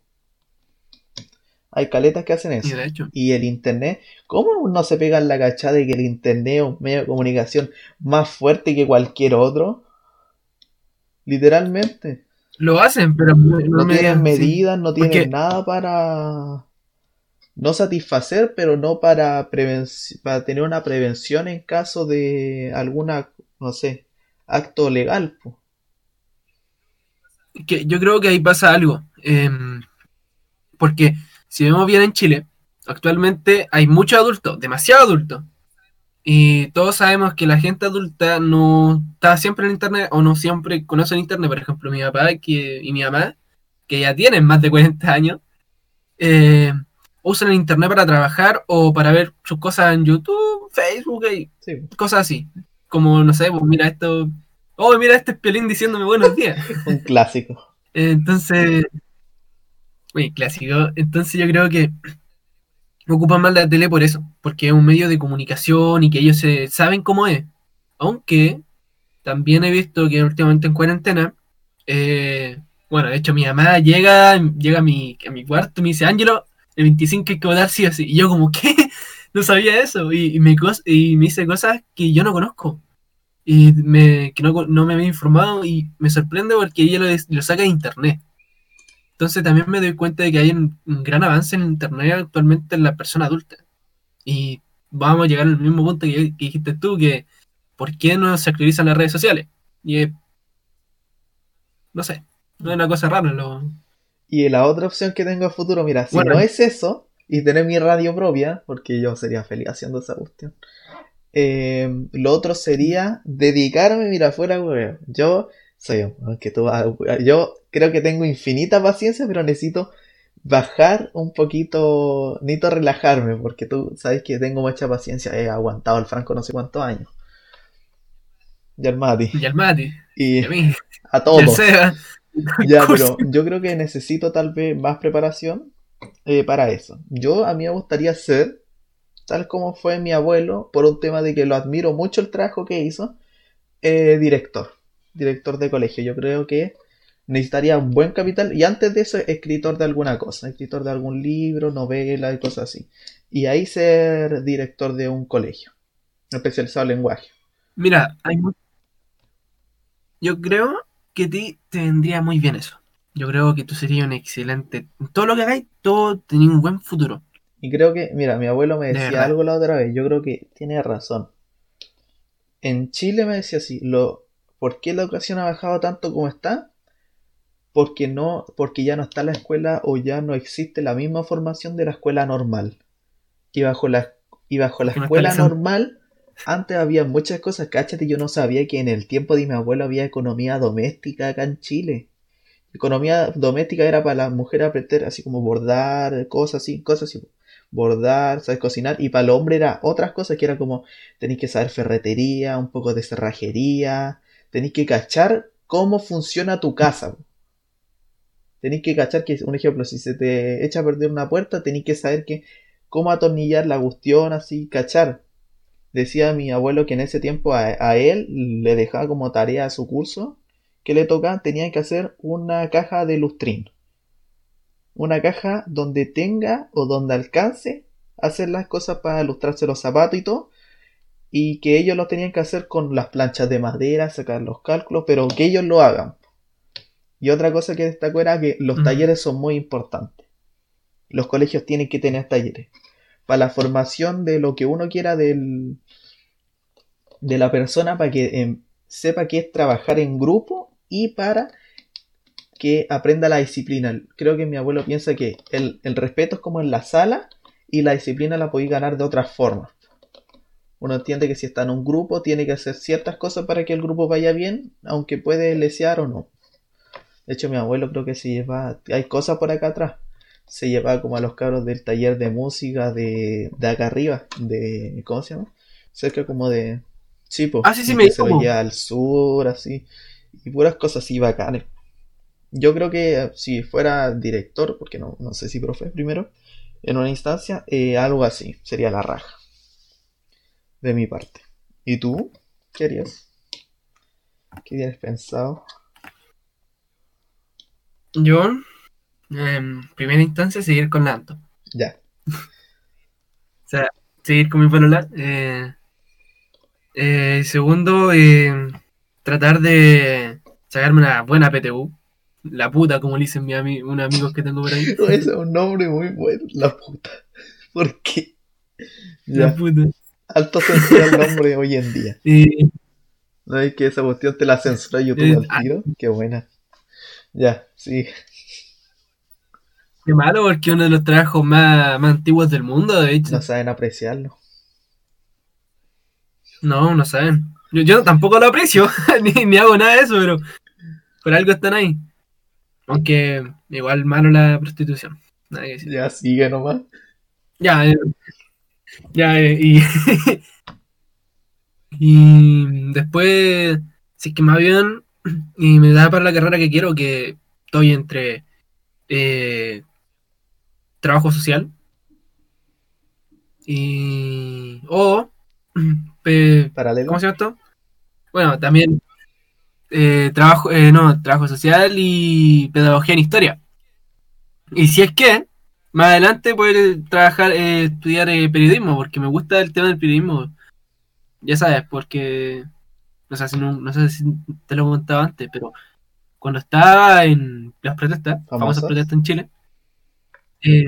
[SPEAKER 2] Hay caletas que hacen
[SPEAKER 3] Y
[SPEAKER 2] eso.
[SPEAKER 3] de hecho,
[SPEAKER 2] Y el internet, ¿cómo no se pega en la cachada de que el internet es un medio de comunicación más fuerte que cualquier otro? Literalmente.
[SPEAKER 3] lo hacen, pero no,
[SPEAKER 2] no tienen
[SPEAKER 3] sí.
[SPEAKER 2] medidas, no tienen
[SPEAKER 3] Porque-
[SPEAKER 2] nada para no satisfacer, pero no para para tener una prevención en caso de alguna, no sé, acto legal. po.
[SPEAKER 3] que yo creo que ahí pasa algo. em, porque si vemos bien en Chile, actualmente hay muchos adultos, demasiado adultos. Y todos sabemos que la gente adulta no está siempre en internet o no siempre conoce el internet. Por ejemplo, mi papá que, y mi mamá, que ya tienen más de 40 años, eh, usan el internet para trabajar o para ver sus cosas en YouTube, Facebook y
[SPEAKER 2] Sí,
[SPEAKER 3] cosas así. Como, no sé, pues mira esto, Oh, mira, este es Piolín diciéndome buenos días.
[SPEAKER 2] Un clásico.
[SPEAKER 3] Entonces, muy clásico. Entonces yo creo que ocupan mal la tele por eso, porque es un medio de comunicación y que ellos se, saben cómo es. Aunque también he visto que últimamente en cuarentena, eh, bueno, de hecho mi mamá llega, llega a mi, a mi cuarto y me dice, Ángelo, el 25 hay que votar sí o sí. Y yo como, ¿qué? No sabía eso. Y, y me, y me dice cosas que yo no conozco. Y me, que no, no me había informado y me sorprende porque ella lo saca de internet. Entonces también me doy cuenta de que hay un, un gran avance en internet actualmente en la persona adulta. Y vamos a llegar al mismo punto que, que dijiste tú, que ¿por qué no se actualizan las redes sociales? Y es- no sé, no es una cosa rara. Lo,
[SPEAKER 2] Y la otra opción que tengo a futuro, mira, si
[SPEAKER 3] Bueno.
[SPEAKER 2] no es eso, y tener mi radio propia, porque yo sería feliz haciendo esa cuestión. eh, lo otro sería dedicarme, mira, fuera, weón. Yo soy un que tú vas a wear. Yo creo que tengo infinita paciencia, pero necesito bajar un poquito, necesito relajarme, porque tú sabes que tengo mucha paciencia. He aguantado el Franco no sé cuántos años. Y al Mati.
[SPEAKER 3] y al Mati,
[SPEAKER 2] Y
[SPEAKER 3] y a mí,
[SPEAKER 2] a
[SPEAKER 3] y al
[SPEAKER 2] todos. Ya, pero yo creo que necesito tal vez más preparación eh, para eso. Yo a mí me gustaría ser, tal como fue mi abuelo, por un tema de que lo admiro mucho el trabajo que hizo, eh, director, director de colegio. Yo creo que necesitaría un buen capital y antes de eso escritor de alguna cosa, escritor de algún libro, novela y cosas así. Y ahí ser director de un colegio, especializado en lenguaje.
[SPEAKER 3] Mira, hay yo creo que a ti te vendría muy bien eso. Yo creo que tú serías un excelente. Todo lo que hagáis, todo tenía un buen futuro.
[SPEAKER 2] Y creo que, mira, mi abuelo me
[SPEAKER 3] De
[SPEAKER 2] decía algo la otra vez, yo creo que tiene razón. En Chile me decía así, lo, ¿por qué la educación ha bajado tanto como está? Porque no, porque ya no está la escuela o ya no existe la misma formación de la escuela normal. Y bajo la, y bajo la escuela normal, antes había muchas cosas, cáchate, yo no sabía que en el tiempo de mi abuelo había economía doméstica acá en Chile. Economía doméstica era para las mujeres aprender así como bordar, cosas así, cosas así bordar, sabes cocinar, y para el hombre era otras cosas que era como tenéis que saber ferretería, un poco de cerrajería, tenéis que cachar cómo funciona tu casa. Tenéis que cachar que, un ejemplo, si se te echa a perder una puerta, tenéis que saber que cómo atornillar la cuestión, así, cachar. Decía mi abuelo que en ese tiempo a, él le dejaba como tarea a su curso que le tocaba, tenía que hacer una caja de lustrín una caja donde tenga o donde alcance hacer las cosas para ilustrarse los zapatos y todo. Y que ellos lo tenían que hacer con las planchas de madera, sacar los cálculos, pero que ellos lo hagan. Y otra cosa que destacó era que los talleres son muy importantes. Los colegios tienen que tener talleres. Para la formación de lo que uno quiera del, de la persona, para que em, sepa qué es trabajar en grupo y para que aprenda la disciplina. Creo que mi abuelo piensa que el, el respeto es como en la sala y la disciplina la podéis ganar de otras formas. Uno entiende que si está en un grupo tiene que hacer ciertas cosas para que el grupo vaya bien, aunque puede lesear o no. De hecho, mi abuelo creo que se lleva, hay cosas por acá atrás. Se lleva como a los cabros del taller de música de, de acá arriba, de, ¿cómo se llama? Cerca como de, sí, po,
[SPEAKER 3] Ah, sí, sí, me
[SPEAKER 2] que se lleva al sur, así, y puras cosas así bacanes. Yo creo que eh, si fuera director, porque no, no sé si profe primero, en una instancia, eh, algo así, sería la raja. De mi parte. ¿Y tú? ¿Qué harías? ¿Qué tienes pensado?
[SPEAKER 3] Yo, en primera instancia, seguir con la Anto.
[SPEAKER 2] Ya.
[SPEAKER 3] O sea, seguir con mi polola. Eh, eh, segundo, eh, tratar de sacarme una buena PTU. La puta, como le dicen mi ami- unos amigos que tengo por ahí.
[SPEAKER 2] Ese es un nombre muy bueno, la puta. ¿Por qué?
[SPEAKER 3] La puta.
[SPEAKER 2] Alto censura el nombre hoy en día.
[SPEAKER 3] Y,
[SPEAKER 2] ¿No es que esa cuestión te la censura YouTube
[SPEAKER 3] Eh,
[SPEAKER 2] al
[SPEAKER 3] ah.
[SPEAKER 2] tiro? Qué buena. Ya, sí.
[SPEAKER 3] qué malo, porque uno de los trabajos más, más antiguos del mundo, de hecho.
[SPEAKER 2] No saben apreciarlo.
[SPEAKER 3] No, no saben. Yo, yo tampoco lo aprecio, ni, ni hago nada de eso, pero por algo están ahí. Aunque igual malo la prostitución. Nada que decir.
[SPEAKER 2] Ya, sigue nomás.
[SPEAKER 3] Ya, eh, ya, eh, y, y después si es que me va bien y me da para la carrera que quiero, que estoy entre eh, trabajo social y o
[SPEAKER 2] Paralelo.
[SPEAKER 3] ¿cómo se llama esto? Bueno, también eh, trabajo, eh, no, trabajo social y pedagogía en historia. Y si es que más adelante poder trabajar, eh, estudiar eh, periodismo, porque me gusta el tema del periodismo. Ya sabes, porque no sé si, no, no sé si te lo he contado antes, pero cuando estaba en las protestas, famosas,
[SPEAKER 2] Famosas.
[SPEAKER 3] protestas en Chile, eh,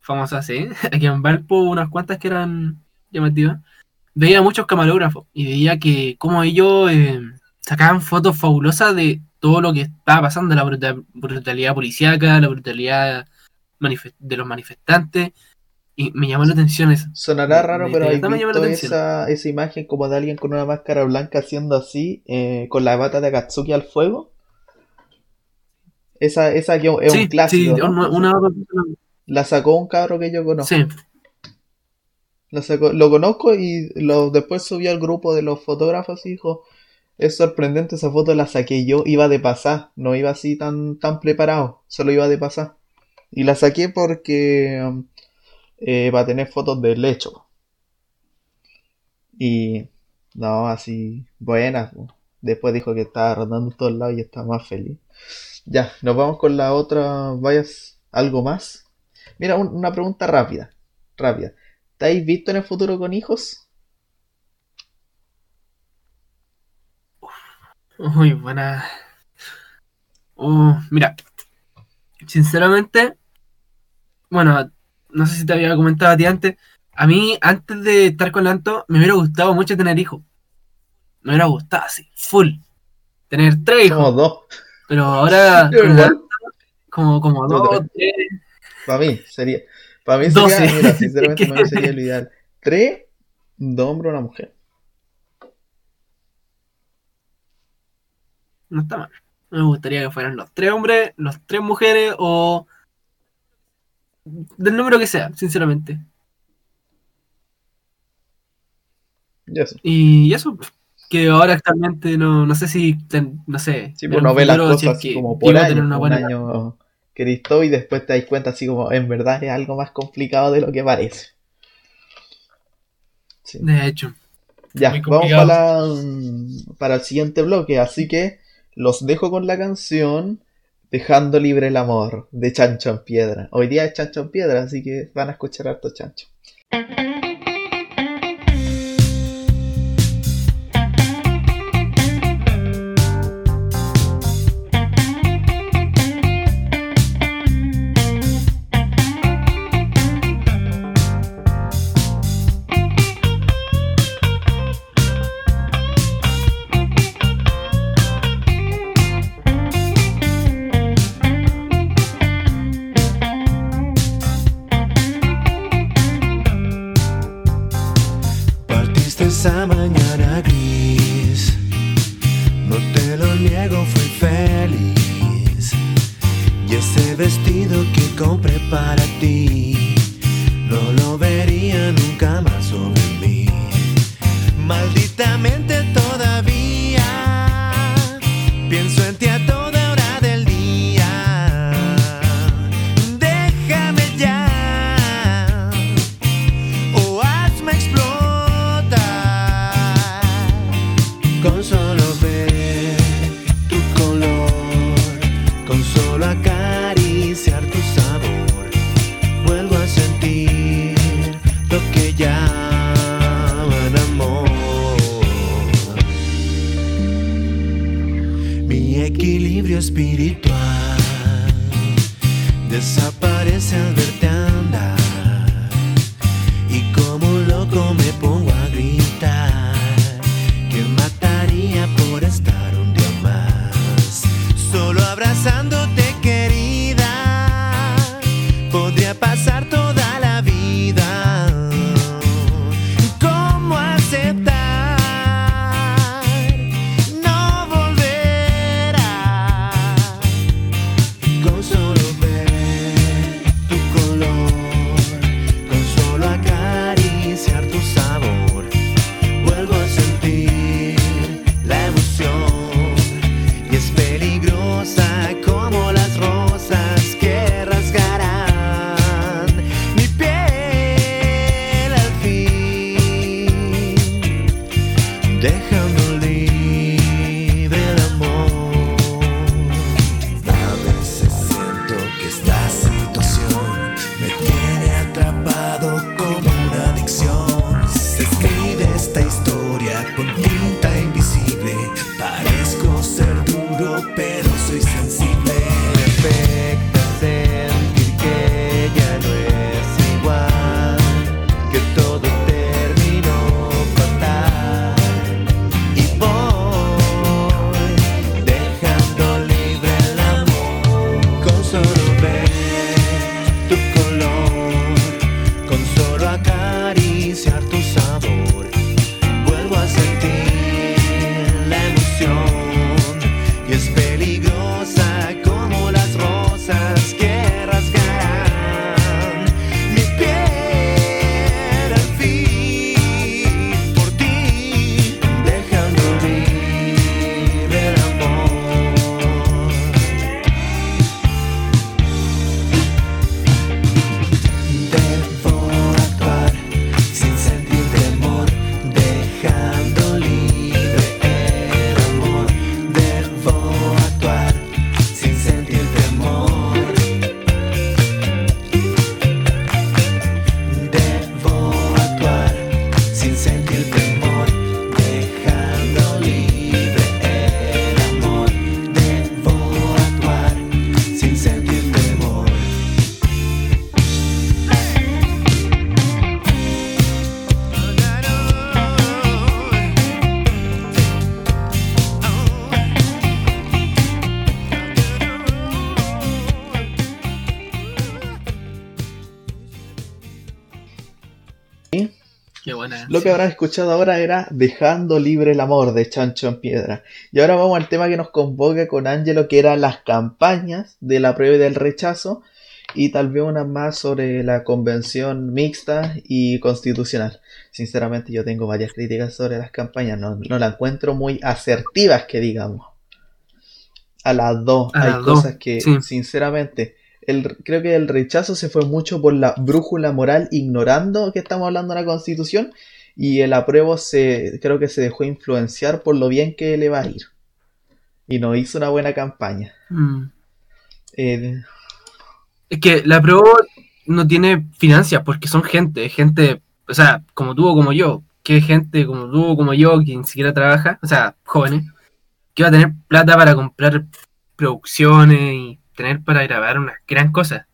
[SPEAKER 3] famosas, sí, aquí en Valpo unas cuantas que eran llamativas, veía muchos camarógrafos y veía que como ellos eh, sacaban fotos fabulosas de todo lo que estaba pasando, la bruta- brutalidad policíaca, la brutalidad de los manifestantes, y me llamó la atención eso.
[SPEAKER 2] Sonará raro,
[SPEAKER 3] me-
[SPEAKER 2] pero
[SPEAKER 3] de
[SPEAKER 2] ¿has
[SPEAKER 3] verdad me llama la
[SPEAKER 2] visto esa, esa imagen como de alguien con una máscara blanca haciendo así, eh, con la bata de Akatsuki al fuego? Esa, esa que es
[SPEAKER 3] sí,
[SPEAKER 2] un clásico,
[SPEAKER 3] sí,
[SPEAKER 2] ¿no?
[SPEAKER 3] una,
[SPEAKER 2] La sacó un cabro que yo conozco.
[SPEAKER 3] sí,
[SPEAKER 2] La sacó- lo conozco y lo, después subió al grupo de los fotógrafos y dijo, es sorprendente, esa foto la saqué yo, iba de pasar, no iba así tan, tan preparado, solo iba de pasar. Y la saqué porque eh, para tener fotos del hecho. Y no, así, buenas. Después dijo que estaba rotando en todos lados y estaba más feliz. Ya, nos vamos con la otra, vayas, algo más. Mira, un- una pregunta rápida, rápida. ¿Te habéis visto en el futuro con hijos?
[SPEAKER 3] Muy buena. Oh, mira, sinceramente, bueno, no sé si te había comentado a ti antes. A mí, antes de estar con Lanto, me hubiera gustado mucho tener hijos. Me hubiera gustado así, full. Tener tres hijos.
[SPEAKER 2] Somos dos.
[SPEAKER 3] Pero ahora, como, como dos,
[SPEAKER 2] tres. Para mí sería, para mí sería, mira, sinceramente para mí sería lo ideal. Tres, dos hombres, una mujer.
[SPEAKER 3] No está mal. Me gustaría que fueran los tres hombres, los tres mujeres o. del número que sea, sinceramente.
[SPEAKER 2] Y eso.
[SPEAKER 3] Y eso, que ahora actualmente no, no sé si, ten- no sé,
[SPEAKER 2] Sí, pues
[SPEAKER 3] un
[SPEAKER 2] no ve las
[SPEAKER 3] si
[SPEAKER 2] cosas
[SPEAKER 3] que
[SPEAKER 2] como por año,
[SPEAKER 3] tener una
[SPEAKER 2] un
[SPEAKER 3] buena
[SPEAKER 2] año querís todo y después te das cuenta así como en verdad es algo más complicado de lo que parece. Sí.
[SPEAKER 3] De hecho,
[SPEAKER 2] Ya, vamos para, para el siguiente bloque, así que los dejo con la canción Dejando libre el amor de Chancho en Piedra. Hoy día es Chancho en Piedra, así que van a escuchar harto Chancho.
[SPEAKER 1] Esa mañana gris, no te lo niego, fui feliz. Y ese vestido que compré para ti, Lo que
[SPEAKER 2] habrán escuchado ahora era Dejando libre el amor de Chancho en Piedra. Y ahora vamos al tema que nos convoca con Angelo, que eran las campañas de la prueba y del rechazo, y tal vez una más sobre la convención mixta y constitucional. Sinceramente yo tengo varias críticas sobre las campañas, no, no las encuentro muy asertivas que digamos. A las dos
[SPEAKER 3] A
[SPEAKER 2] hay
[SPEAKER 3] las dos,
[SPEAKER 2] cosas que
[SPEAKER 3] sí.
[SPEAKER 2] sinceramente el, creo que el rechazo se fue mucho por la brújula moral, ignorando que estamos hablando de la constitución, y el apruebo se, creo que se dejó influenciar por lo bien que le va a ir. Y no hizo una buena campaña.
[SPEAKER 3] Mm.
[SPEAKER 2] Eh,
[SPEAKER 3] Es que la prueba no tiene finanzas porque son gente, gente, o sea, como tú o como yo, que gente como tú o como yo que ni siquiera trabaja, o sea, jóvenes, que va a tener plata para comprar producciones y tener para grabar unas gran cosas.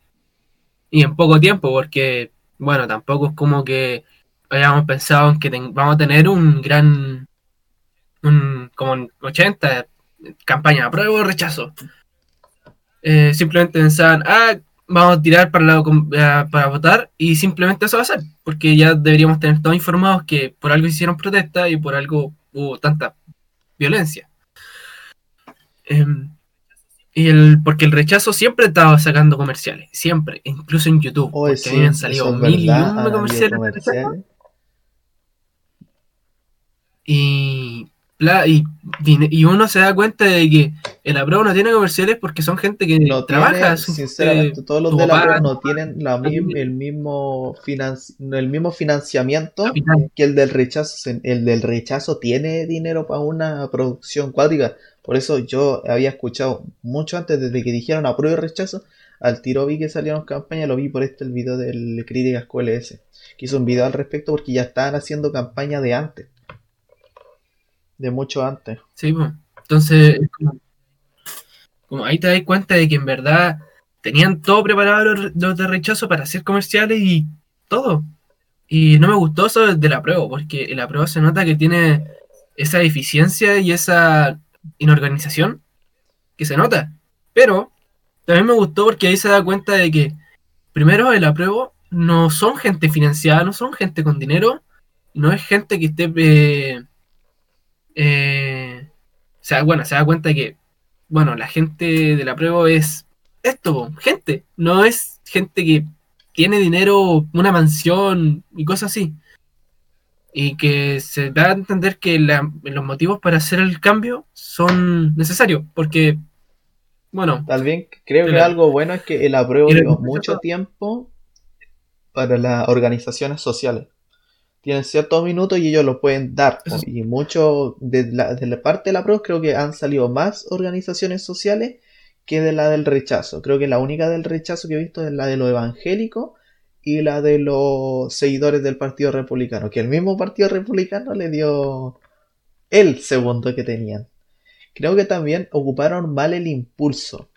[SPEAKER 3] Y en poco tiempo, porque, bueno, tampoco es como que hayamos pensado en que ten- vamos a tener un gran, un, como en 80 campaña, apruebo o rechazo. Eh, simplemente pensaban, ah, vamos a tirar para, la eh, para votar y simplemente eso va a ser, porque ya deberíamos tener todos informados que por algo hicieron protestas y por algo hubo tanta violencia. Em, y el, porque el rechazo siempre estaba sacando comerciales, siempre, incluso en YouTube,
[SPEAKER 2] Oye,
[SPEAKER 3] porque
[SPEAKER 2] sí, eso
[SPEAKER 3] salido mil y un comerciales
[SPEAKER 2] comerciales.
[SPEAKER 3] Y, y, y uno se da cuenta de que el apruebo no tiene comerciales porque son gente que
[SPEAKER 2] No
[SPEAKER 3] trabaja.
[SPEAKER 2] tiene, sinceramente,
[SPEAKER 3] eh,
[SPEAKER 2] todos los
[SPEAKER 3] tu
[SPEAKER 2] de la
[SPEAKER 3] papá,
[SPEAKER 2] prueba no tienen la el mismo financi- el mismo financiamiento
[SPEAKER 3] capital.
[SPEAKER 2] que el del rechazo. El del rechazo tiene dinero para una producción cuádrica. Por eso yo había escuchado mucho antes, desde que dijeron apruebo y rechazo, al tiro vi que salieron campaña, lo vi por este el video del Críticas QLS, que hizo un video al respecto porque ya estaban haciendo campaña de antes. De mucho antes.
[SPEAKER 3] Sí, pues. Entonces, es como, ahí te das cuenta de que en verdad tenían todo preparado los, de rechazo para hacer comerciales y todo. Y no me gustó eso de la prueba, porque el apruebo se nota que tiene esa eficiencia y esa inorganización que se nota. Pero también me gustó porque ahí se da cuenta de que, primero, el apruebo no son gente financiada, no son gente con dinero, no es gente que esté. eh, eh, o sea, bueno, se da cuenta de que, bueno, la gente de la prueba es esto, gente, no es gente que tiene dinero, una mansión y cosas así. Y que se da a entender que la- los motivos para hacer el cambio son necesarios, porque, bueno,
[SPEAKER 2] Tal vez creo que algo bueno es que el apruebo
[SPEAKER 3] el
[SPEAKER 2] mucho tiempo para las organizaciones sociales. Tienen ciertos minutos y ellos lo pueden dar. Y mucho de la, de la parte de la PRO creo que han salido más organizaciones sociales que de la del rechazo. Creo que la única del rechazo que he visto es la de los evangélicos y la de los seguidores del Partido Republicano. Que el mismo Partido Republicano le dio el segundo que tenían. Creo que también ocuparon mal el impulso.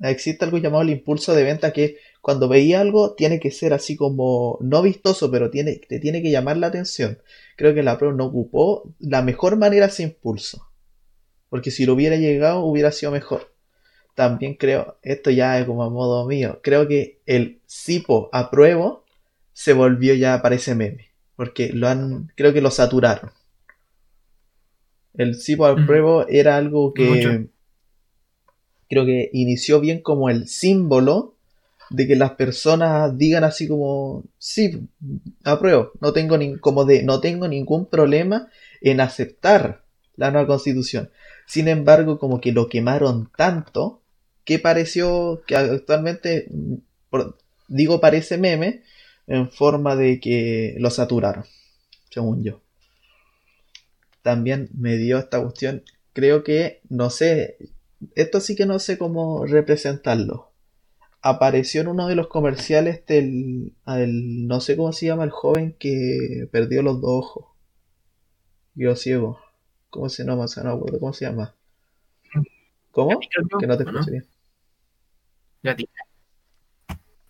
[SPEAKER 2] Existe algo llamado el impulso de venta que cuando veía algo tiene que ser así como no vistoso, pero tiene, te tiene que llamar la atención. Creo que la Pro no ocupó la mejor manera ese impulso. Porque si lo hubiera llegado hubiera sido mejor. También creo, esto ya es como a modo mío, creo que el Sipo apruebo se volvió ya parece meme. Porque lo han, creo que lo saturaron. El Sipo apruebo era algo que
[SPEAKER 3] Mucho.
[SPEAKER 2] creo que inició bien como el símbolo de que las personas digan así como sí, apruebo, no tengo ni, como de no tengo ningún problema en aceptar la nueva constitución. Sin embargo, como que lo quemaron tanto que pareció que actualmente digo parece meme en forma de que lo saturaron, según yo. También me dio esta cuestión, creo que no sé, esto sí que no sé cómo representarlo. Apareció en uno de los comerciales del, al- no sé cómo se llama el joven que perdió los dos ojos. Quedó ciego. ¿Cómo se llama? No me acuerdo cómo se llama. ¿Cómo? Que no te
[SPEAKER 3] ¿O
[SPEAKER 2] escuché bien.
[SPEAKER 3] Gatica.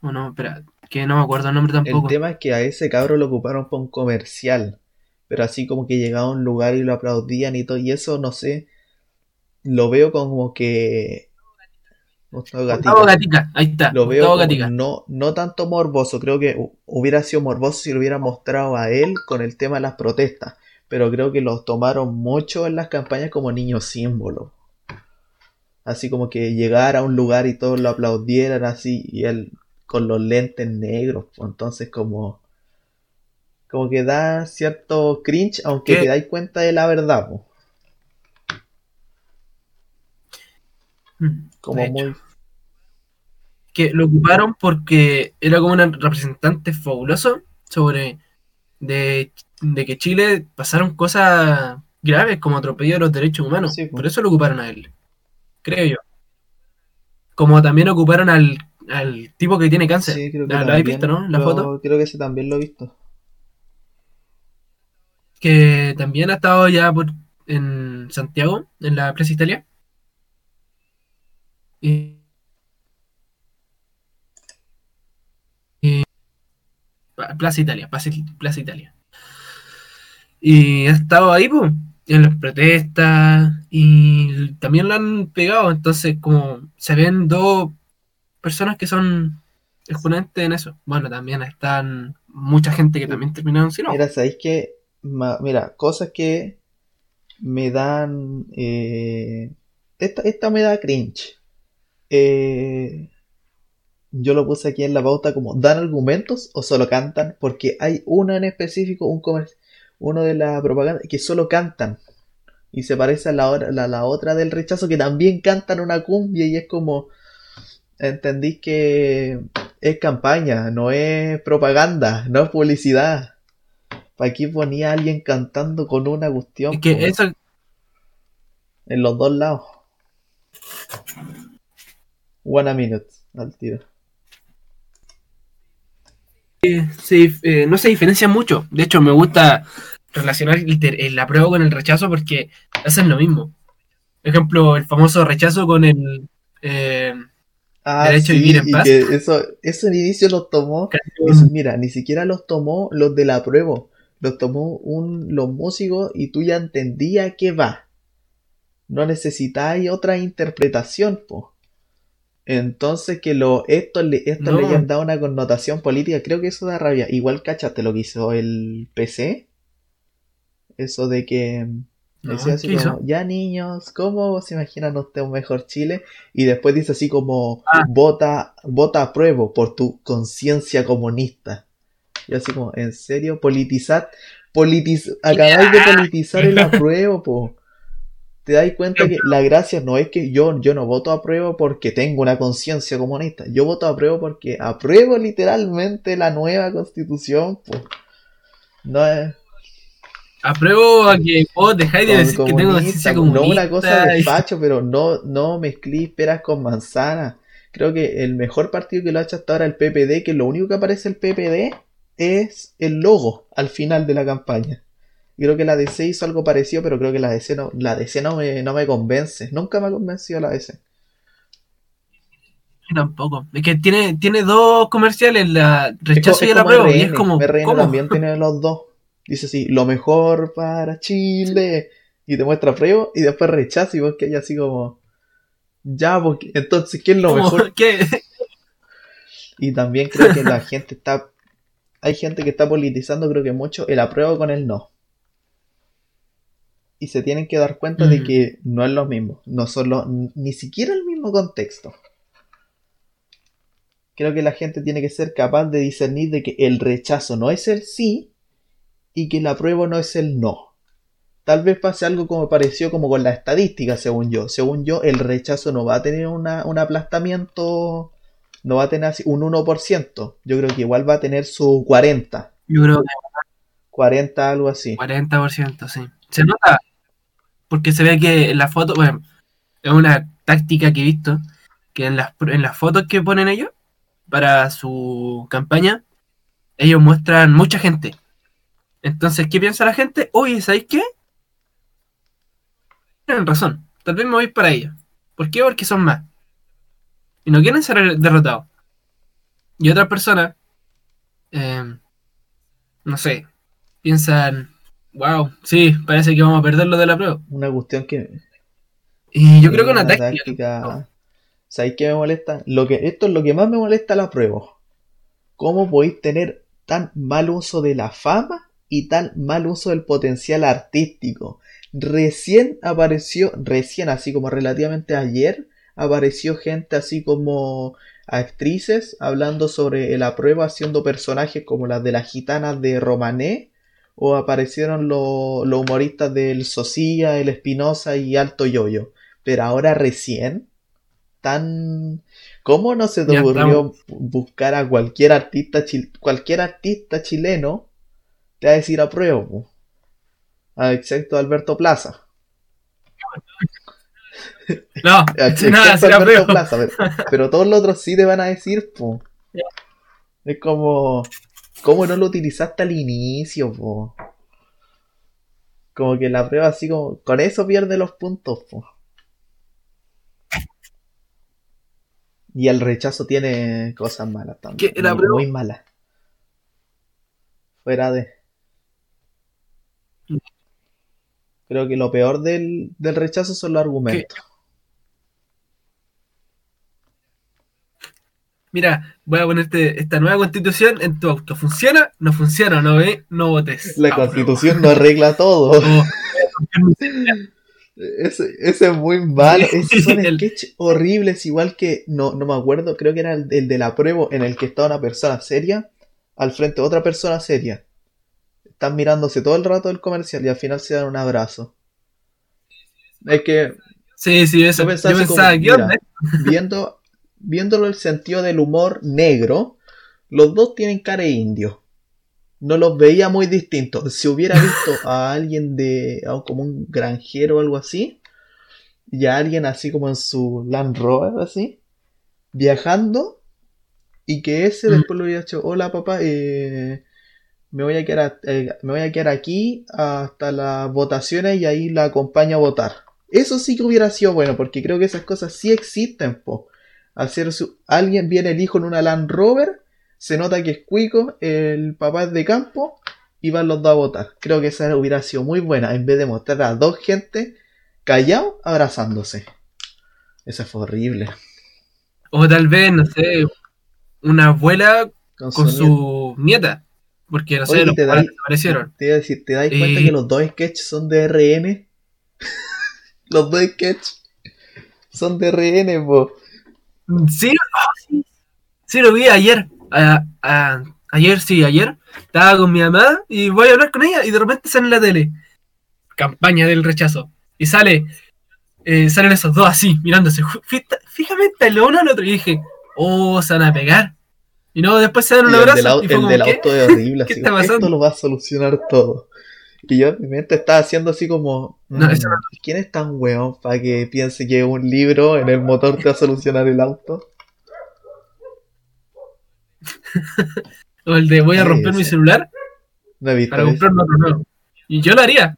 [SPEAKER 3] O no, espera, que no me acuerdo el nombre
[SPEAKER 2] El
[SPEAKER 3] tampoco.
[SPEAKER 2] tema es que a ese cabro lo ocuparon para un comercial. Pero así como que llegaba a un lugar y lo aplaudían y todo. Y eso, no sé. Lo veo como que. Gustavo Gatica.
[SPEAKER 3] Gustavo Gatica, ahí está.
[SPEAKER 2] Lo veo
[SPEAKER 3] Gatica.
[SPEAKER 2] no, no tanto morboso. Creo que hu- hubiera sido morboso si lo hubiera mostrado a él con el tema de las protestas. Pero creo que los tomaron mucho en las campañas como niño símbolo. Así como que llegara a un lugar y todos lo aplaudieran así. Y él con los lentes negros. pues, Entonces como... Como que da cierto cringe, aunque
[SPEAKER 3] ¿Qué?
[SPEAKER 2] te dais cuenta de la verdad. pues.
[SPEAKER 3] Mm,
[SPEAKER 2] Como muy...
[SPEAKER 3] que lo ocuparon porque era como un representante fabuloso sobre de, de que Chile pasaron cosas graves como atropello a los derechos humanos.
[SPEAKER 2] Sí, pues.
[SPEAKER 3] Por eso lo ocuparon a él, creo yo. Como también ocuparon al, al tipo que tiene cáncer.
[SPEAKER 2] Sí, creo que
[SPEAKER 3] ¿La, la habéis
[SPEAKER 2] también
[SPEAKER 3] visto, no? La foto.
[SPEAKER 2] Creo que ese también lo he visto.
[SPEAKER 3] Que también ha estado ya por, en Santiago, en la Plaza Italia. Y- Plaza Italia, Plaza, Italia. Y ha estado ahí, en las protestas y también lo han pegado. Entonces, como se ven dos personas que son exponentes en eso. Bueno, también están mucha gente que también terminaron sin.
[SPEAKER 2] Mira, ¿sabéis? Ma- Mira, cosas que me dan... eh, esta, esta me da cringe. Eh, yo lo puse aquí en la pauta como ¿dan argumentos o solo cantan? Porque hay uno en específico, un uno de la propaganda, que solo cantan. Y se parece a la, la, la otra del rechazo que también cantan una cumbia y es como... Entendí que es campaña, no es propaganda, no es publicidad. ¿Para qué ponía a alguien cantando con una cuestión
[SPEAKER 3] Es que
[SPEAKER 2] en los dos lados? One a minute, al tiro.
[SPEAKER 3] Se eh, no se diferencia mucho. De hecho, me gusta relacionar el, el apruebo con el rechazo porque hacen lo mismo. Por ejemplo, el famoso rechazo con el eh,
[SPEAKER 2] Ah,
[SPEAKER 3] Derecho a vivir en
[SPEAKER 2] y
[SPEAKER 3] paz.
[SPEAKER 2] que eso, eso en inicio los tomó. eso- mira, ni siquiera los tomó los de la prueba. Los tomó un, los músicos y tú ya entendías que va. No necesitáis otra interpretación, po. Entonces que lo, esto, le, esto
[SPEAKER 3] No.
[SPEAKER 2] le hayan dado una connotación política, creo que eso da rabia. Igual cachaste lo que hizo el PC. Eso de que
[SPEAKER 3] No,
[SPEAKER 2] decía así
[SPEAKER 3] ¿qué
[SPEAKER 2] como,
[SPEAKER 3] hizo?
[SPEAKER 2] ya niños, ¿cómo se imaginan usted un mejor Chile? Y después dice así como,
[SPEAKER 3] Ah.
[SPEAKER 2] vota, vota a prueba por tu conciencia comunista. Y así como, ¿en serio? Politizar, politiz acabáis de politizar el apruebo, po. Te dais cuenta que la gracia no es que yo, yo no voto a prueba porque tengo una conciencia comunista. Yo voto a prueba porque apruebo literalmente la nueva constitución, po. No es
[SPEAKER 3] Apruebo a que vos dejáis de decir que tengo
[SPEAKER 2] comunista,
[SPEAKER 3] conciencia
[SPEAKER 2] no una cosa de facho, pero no, no mezclís peras con manzanas. Creo que el mejor partido que lo ha hecho hasta ahora el PPD, que lo único que aparece el PPD es el logo al final de la campaña. Creo que la DC hizo algo parecido, pero creo que la DC no, la DC no me, no me convence. Nunca me ha convencido la DC.
[SPEAKER 3] Tampoco. Es que tiene, tiene dos comerciales, la rechazo y el apruebo. Y
[SPEAKER 2] RN.
[SPEAKER 3] es como.
[SPEAKER 2] RN
[SPEAKER 3] ¿cómo?
[SPEAKER 2] también tiene los dos. Dice así, lo mejor para Chile. Y te muestra apruebo y después rechazo y vos que hay así como... Ya, porque entonces, ¿qué es lo
[SPEAKER 3] ¿Cómo?
[SPEAKER 2] mejor?
[SPEAKER 3] ¿Qué?
[SPEAKER 2] Y también creo que la gente está... Hay gente que está politizando, creo que mucho, el apruebo con el no. Y se tienen que dar cuenta de
[SPEAKER 3] Mm.
[SPEAKER 2] que no es lo mismo. No son los- ni siquiera el mismo contexto. Creo que la gente tiene que ser capaz de discernir de que el rechazo no es el sí y que el apruebo no es el no. Tal vez pase algo como pareció como con la estadística, según yo. Según yo, el rechazo no va a tener una- un aplastamiento, no va a tener así un 1%. Yo creo que igual va a tener su 40,
[SPEAKER 3] Yo creo que
[SPEAKER 2] 40 algo así.
[SPEAKER 3] 40%, sí. Se nota. Porque se ve que en la foto, bueno, es una táctica que he visto, que en las, en las fotos que ponen ellos para su campaña, ellos muestran mucha gente. Entonces, ¿qué piensa la gente? Oye, ¿sabéis qué? Tienen razón. Tal vez me voy para ellos. ¿Por qué? Porque son más. Y no quieren ser derrotados. Y otras personas, eh, no sé, piensan, wow, sí, parece que vamos a perder lo de la prueba.
[SPEAKER 2] Una cuestión que...
[SPEAKER 3] Y yo creo que una táctica.
[SPEAKER 2] táctica- ¿Sabéis qué me molesta? Lo que, esto es lo que más me molesta la prueba. ¿Cómo podéis tener tan mal uso de la fama y tan mal uso del potencial artístico? Recién apareció, recién así como relativamente ayer, apareció gente así como actrices hablando sobre el apruebo haciendo personajes como las de las gitanas de Romané o aparecieron lo- los humoristas del Sosilla, el Espinosa y Alto Yoyo. Pero ahora recién, tan... ¿Cómo no se te ocurrió buscar a cualquier artista, chil- cualquier artista chileno? Te va a decir apruebo. po. Ah, Excepto Alberto Plaza.
[SPEAKER 3] No, sí la
[SPEAKER 2] Alberto. Plaza, pero, pero todos los otros sí te van a decir, po. Es como, ¿cómo no lo utilizaste al inicio, po? Como que la prueba así como, con eso pierde los puntos, po. Y el rechazo tiene cosas malas también,
[SPEAKER 3] ¿Qué? ¿La
[SPEAKER 2] muy,
[SPEAKER 3] prueba?
[SPEAKER 2] muy malas. Fuera de... Creo que lo peor del, del rechazo son los argumentos.
[SPEAKER 3] Mira, voy a ponerte esta nueva constitución en tu auto. ¿Funciona? No funciona, no ve, no votes.
[SPEAKER 2] La
[SPEAKER 3] Apruebo.
[SPEAKER 2] constitución no arregla todo. Ese, ese es muy malo. Esos son sketches horribles, igual que, no, no me acuerdo, creo que era el, el de la prueba en el que está una persona seria al frente de otra persona seria. Están mirándose todo el rato el comercial y al final se dan un abrazo. Es que
[SPEAKER 3] sí, sí, eso.
[SPEAKER 2] Yo
[SPEAKER 3] Yo
[SPEAKER 2] pensaba
[SPEAKER 3] pensaba,
[SPEAKER 2] así como,
[SPEAKER 3] ¿qué onda?
[SPEAKER 2] mira, viendo, viéndolo el sentido del humor negro, los dos tienen cara de indio. No los veía muy distintos. Si hubiera visto a alguien de, a- como un granjero o algo así, y a alguien así como en su Land Rover, así, viajando, y que ese
[SPEAKER 3] Mm.
[SPEAKER 2] después lo hubiera hecho, hola papá, eh, me voy a quedar, eh, me voy a quedar aquí hasta las votaciones y ahí la acompaño a votar. Eso sí que hubiera sido bueno, porque creo que esas cosas sí existen, po. Su... Alguien viene el hijo en una Land Rover, se nota que es cuico, el papá es de campo, y van los dos a votar. Creo que esa hubiera sido muy buena, en vez de mostrar a dos gente callados abrazándose. Esa fue horrible.
[SPEAKER 3] O tal vez, no sé, una abuela
[SPEAKER 2] Con
[SPEAKER 3] con
[SPEAKER 2] su
[SPEAKER 3] nieta. Porque, no sé,
[SPEAKER 2] Oye,
[SPEAKER 3] los
[SPEAKER 2] te dais-
[SPEAKER 3] desaparecieron.
[SPEAKER 2] Te iba a decir, ¿te das cuenta
[SPEAKER 3] Eh.
[SPEAKER 2] que los dos sketches son de RN? los dos sketches son de RN, po.
[SPEAKER 3] Sí, sí, lo vi ayer. A- a- ayer, sí, ayer. Estaba con mi mamá y voy a hablar con ella y de repente sale en la tele. Campaña del rechazo. Y sale, eh, salen esos dos así, mirándose fijamente el uno al otro. Y dije, oh, se van a pegar. Y no, después se dan un
[SPEAKER 2] el
[SPEAKER 3] abrazo.
[SPEAKER 2] del, au-
[SPEAKER 3] y fue
[SPEAKER 2] el
[SPEAKER 3] como,
[SPEAKER 2] del
[SPEAKER 3] ¿qué?
[SPEAKER 2] auto es horrible,
[SPEAKER 3] ¿Qué
[SPEAKER 2] así
[SPEAKER 3] está
[SPEAKER 2] como, esto lo va a solucionar todo. Y yo en mi mente estaba haciendo así como,
[SPEAKER 3] No, eso
[SPEAKER 2] "Mm, ¿quién es tan weón para que piense que un libro en el motor te va a solucionar el auto?
[SPEAKER 3] O el de voy a romper mi celular
[SPEAKER 2] No he visto
[SPEAKER 3] para
[SPEAKER 2] eso.
[SPEAKER 3] comprarme otro nuevo. Y yo lo haría.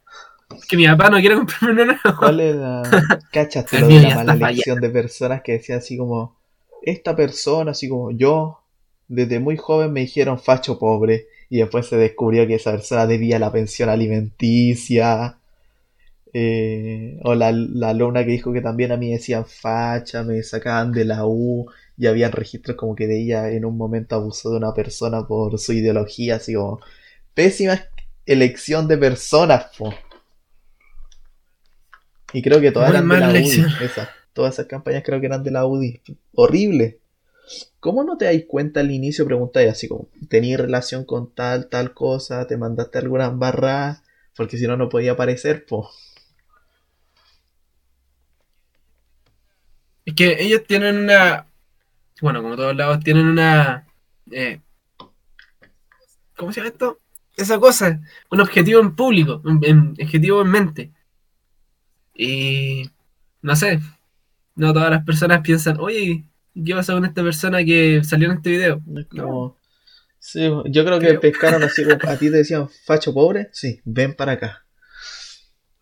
[SPEAKER 3] Que mi papá no quiere comprarme uno nuevo.
[SPEAKER 2] ¿Cuál es la... Cáchate de la mala
[SPEAKER 3] está
[SPEAKER 2] elección de personas que decían así como, esta persona, así como yo, desde muy joven me dijeron facho pobre, y después se descubrió que esa persona debía la pensión alimenticia, eh, o la, la alumna que dijo que también a mí decían facha, me sacaban de la U, y habían registros como que de ella en un momento abusó de una persona por su ideología, así como, pésima elección de personas, po. Y creo que todas
[SPEAKER 3] Muy
[SPEAKER 2] eran de la UDI. Esas, todas esas campañas creo que eran de la UDI. Horrible. ¿Cómo no te dais cuenta al inicio? Preguntáis así como, ¿tenías relación con tal, tal cosa? ¿Te mandaste alguna barra? Porque si no, no podía aparecer, po.
[SPEAKER 3] Es que ellos tienen una. Bueno, como todos lados, tienen una. eh, ¿Cómo se llama esto? Esa cosa. Un objetivo en público. Un, objetivo en mente. Y. No sé. No todas las personas piensan, oye, ¿qué pasa con esta persona que salió en este video?
[SPEAKER 2] Como... Sí, yo creo que
[SPEAKER 3] Creo.
[SPEAKER 2] pescaron así como, a ti te decían facho pobre, sí, ven para acá.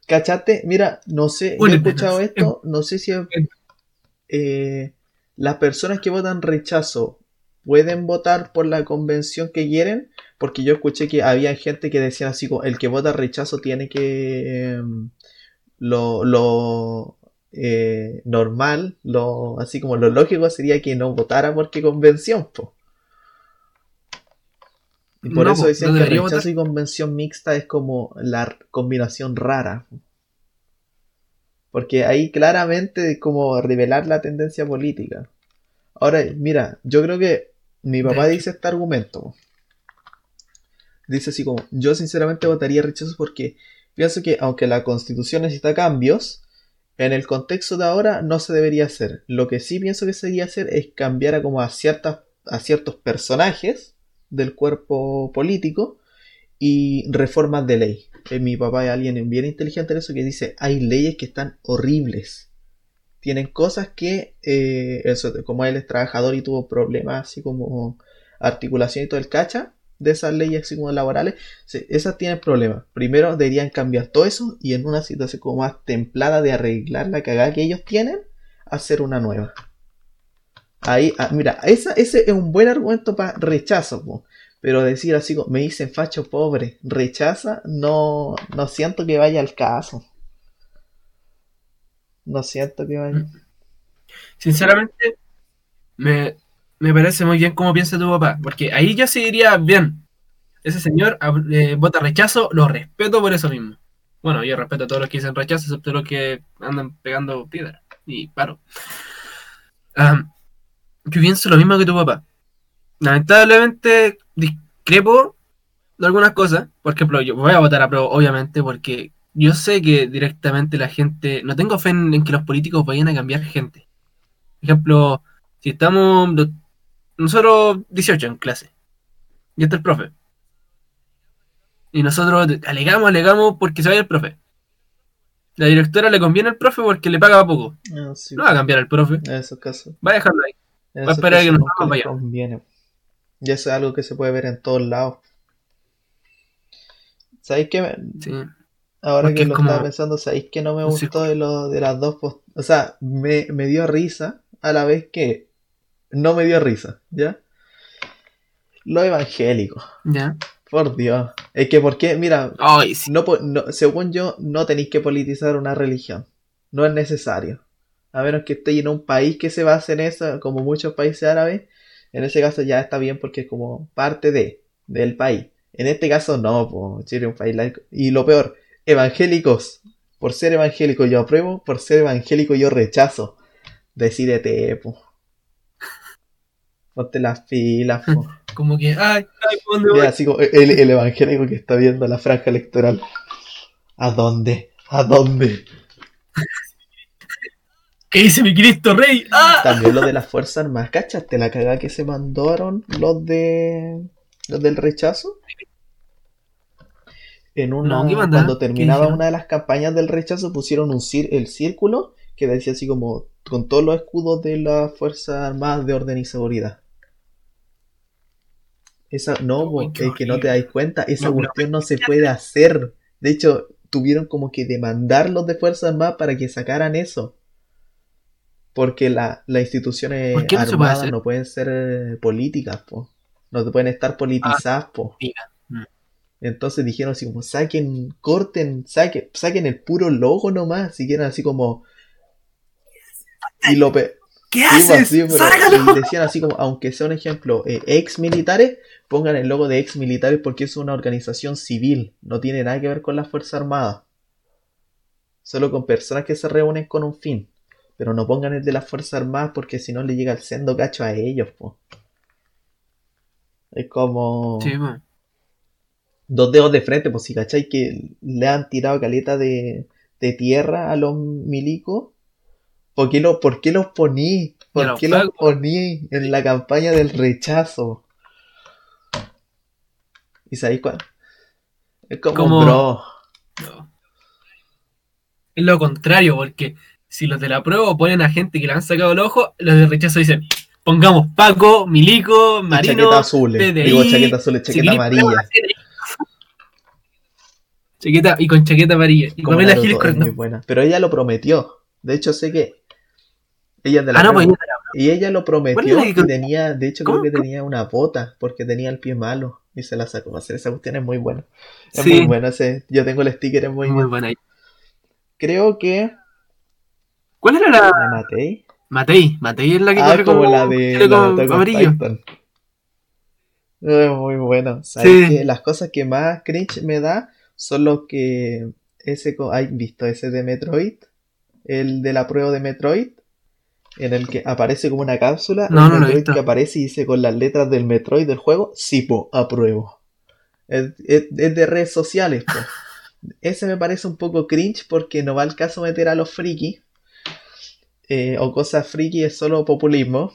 [SPEAKER 2] ¿Cachaste? Mira, no sé, yo he escuchado esto, no sé si eh, las personas que votan rechazo pueden votar por la convención que quieren, porque yo escuché que había gente que decía así el que vota rechazo tiene que em, lo, lo eh, normal, lo así como lo lógico sería que no votara porque convención, po. Y por
[SPEAKER 3] No,
[SPEAKER 2] eso dicen
[SPEAKER 3] no
[SPEAKER 2] que rechazo
[SPEAKER 3] votar.
[SPEAKER 2] y convención mixta es como la combinación rara. Porque ahí claramente es como revelar la tendencia política. Ahora, mira, yo creo que mi papá dice este argumento. Dice así como, yo sinceramente votaría rechazo porque pienso que aunque la constitución necesita cambios, en el contexto de ahora no se debería hacer. Lo que sí pienso que se debería hacer es cambiar a como a ciertas, a ciertos personajes del cuerpo político y reformas de ley. Eh, mi papá es alguien bien inteligente en eso que dice, hay leyes que están horribles. Tienen cosas que, eh, eso, como él es trabajador y tuvo problemas así como articulación y todo el cacha de esas leyes así como laborales, esas tienen problemas. Primero deberían cambiar todo eso y en una situación como más templada de arreglar la cagada que ellos tienen, hacer una nueva. Ahí, ah, mira, esa, ese es un buen argumento para rechazo, pero decir así como me dicen facho pobre, rechaza, no, no siento que vaya al caso. No siento que vaya.
[SPEAKER 3] Sinceramente, me, me parece muy bien cómo piensa tu papá, porque ahí yo sí diría, bien, ese señor eh, vota rechazo, lo respeto por eso mismo. Bueno, yo respeto a todos los que dicen rechazo, excepto los que andan pegando piedra y paro. Am, yo pienso lo mismo que tu papá. Lamentablemente discrepo de algunas cosas. Por ejemplo, yo voy a votar a prueba, obviamente, porque yo sé que directamente la gente. No tengo fe en, que los políticos vayan a cambiar gente. Por ejemplo, si estamos nosotros 18 en clase, y está el profe. Y nosotros alegamos, alegamos porque se vaya el profe. La directora le conviene al profe porque le paga poco.
[SPEAKER 2] Ah, sí,
[SPEAKER 3] No va a cambiar al profe.
[SPEAKER 2] en esos casos.
[SPEAKER 3] Va a dejarlo ahí.
[SPEAKER 2] En
[SPEAKER 3] Va a esperar a que
[SPEAKER 2] les
[SPEAKER 3] vayamos.
[SPEAKER 2] conviene. Y eso es algo que se puede ver en todos lados. ¿Sabéis qué?
[SPEAKER 3] Sí.
[SPEAKER 2] Ahora
[SPEAKER 3] Porque
[SPEAKER 2] que lo
[SPEAKER 3] como
[SPEAKER 2] estaba pensando, ¿sabéis que no me gustó de, lo, de las dos post- O sea, me, me dio risa a la vez que no me dio risa, ¿ya? Lo evangélico,
[SPEAKER 3] Ya.
[SPEAKER 2] por Dios. Es que, ¿por qué? Mira,
[SPEAKER 3] Ay, sí.
[SPEAKER 2] no, según yo, no tenéis que politizar una religión. No es necesario. A menos que estéis en un país que se base en eso, como muchos países árabes. En ese caso ya está bien porque es como parte de, del país. En este caso no, po, Chile es un país laico. Y lo peor, evangélicos. Por ser evangélico yo apruebo, por ser evangélico yo rechazo. Decídete, po. Ponte las pilas, po.
[SPEAKER 3] Como que, ay, ay, ¿por dónde voy?
[SPEAKER 2] Así como el, el evangélico que está viendo la franja electoral. ¿A dónde? ¿A dónde?
[SPEAKER 3] ¿Qué dice mi Cristo Rey? ¡Ah!
[SPEAKER 2] También lo de las Fuerzas Armadas, ¿cachaste la cagada que se mandaron los de los del rechazo? En una,
[SPEAKER 3] No,
[SPEAKER 2] cuando
[SPEAKER 3] ¿Qué
[SPEAKER 2] terminaba una de las campañas del rechazo pusieron un cir- el círculo que decía así como con todos los escudos de las Fuerzas Armadas de Orden y Seguridad. Esa, no, po,
[SPEAKER 3] qué
[SPEAKER 2] es que no te dais cuenta, esa
[SPEAKER 3] No,
[SPEAKER 2] cuestión no se puede hacer. De hecho, tuvieron como que demandar los de Fuerzas Armadas para que sacaran eso. Porque la, las instituciones
[SPEAKER 3] ¿Por qué no
[SPEAKER 2] armadas no pueden ser políticas, po. No pueden estar politizadas, po.
[SPEAKER 3] Mira. Mm.
[SPEAKER 2] Entonces dijeron así como, saquen, corten, saquen, saquen el puro logo nomás, si quieren así como... Y lo pe-
[SPEAKER 3] ¿Qué
[SPEAKER 2] Sí, pues,
[SPEAKER 3] haces?
[SPEAKER 2] sí, y decían así como, aunque sea un ejemplo, eh, ex militares, pongan el logo de ex militares porque es una organización civil, no tiene nada que ver con la Fuerza Armada. Solo con personas que se reúnen con un fin. Pero no pongan el de las Fuerzas Armadas porque si no le llega el sendo cacho a ellos, po. Es como
[SPEAKER 3] Sí, po.
[SPEAKER 2] dos dedos de frente, pues si cachai que le han tirado caleta de, de tierra a los milicos, ¿por qué, lo, por qué los poní? ¿Por qué los poní en la campaña del rechazo? ¿Y sabéis cuál? Es como,
[SPEAKER 3] Como-
[SPEAKER 2] bro,
[SPEAKER 3] No. Es lo contrario, porque si los de la prueba ponen a gente que le han sacado el ojo, los de rechazo dicen, pongamos Paco, Milico, Marino,
[SPEAKER 2] chaqueta azul,
[SPEAKER 3] PDI,
[SPEAKER 2] digo chaqueta azul, chaqueta amarilla.
[SPEAKER 3] Chaqueta, y con chaqueta amarilla. Y Pamela
[SPEAKER 2] muy buena. Pero ella lo prometió. De hecho, sé que ella de la
[SPEAKER 3] Ah, no, pues
[SPEAKER 2] Y ella lo
[SPEAKER 3] ¿Cuál
[SPEAKER 2] prometió
[SPEAKER 3] que-
[SPEAKER 2] y tenía, de hecho
[SPEAKER 3] ¿Cómo?
[SPEAKER 2] creo que tenía una bota porque tenía el pie malo y se la sacó. Hacer esa cuestión es muy buena. Es
[SPEAKER 3] Sí.
[SPEAKER 2] muy buena ese. Yo tengo el sticker, es muy
[SPEAKER 3] muy
[SPEAKER 2] bueno.
[SPEAKER 3] buena.
[SPEAKER 2] Creo que
[SPEAKER 3] ¿Cuál era la
[SPEAKER 2] la Matei.
[SPEAKER 3] Matei? Matei es la que
[SPEAKER 2] Ah,
[SPEAKER 3] corre
[SPEAKER 2] como
[SPEAKER 3] como,
[SPEAKER 2] la de la
[SPEAKER 3] como amarillo.
[SPEAKER 2] Es muy bueno. ¿Sabes
[SPEAKER 3] Sí.
[SPEAKER 2] Las cosas que más cringe me da son los que ese co- ¿hay visto ese de Metroid? El de la prueba de Metroid en el que aparece como una cápsula,
[SPEAKER 3] No,
[SPEAKER 2] Metroid que aparece y dice con las letras del Metroid del juego, Sipo, apruebo. Es, es- es de redes sociales, po. Ese me parece un poco cringe porque no va al caso meter a los frikis eh, o cosas friki es solo populismo,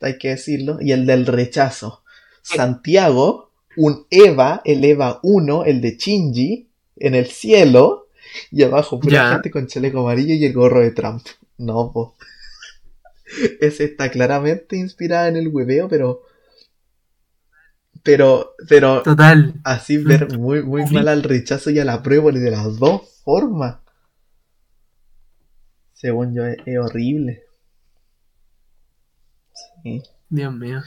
[SPEAKER 2] hay que decirlo, y el del rechazo. Santiago, un Eva, el Eva 1, el de Shinji, en el cielo, y abajo pura gente con chaleco amarillo y el gorro de Trump. No, po. Ese está claramente inspirado en el hueveo, pero. Pero, pero
[SPEAKER 3] Total.
[SPEAKER 2] así ver muy, muy mal al rechazo y a la prueba de las dos formas. Según yo, es, es horrible. Sí.
[SPEAKER 3] Dios mío.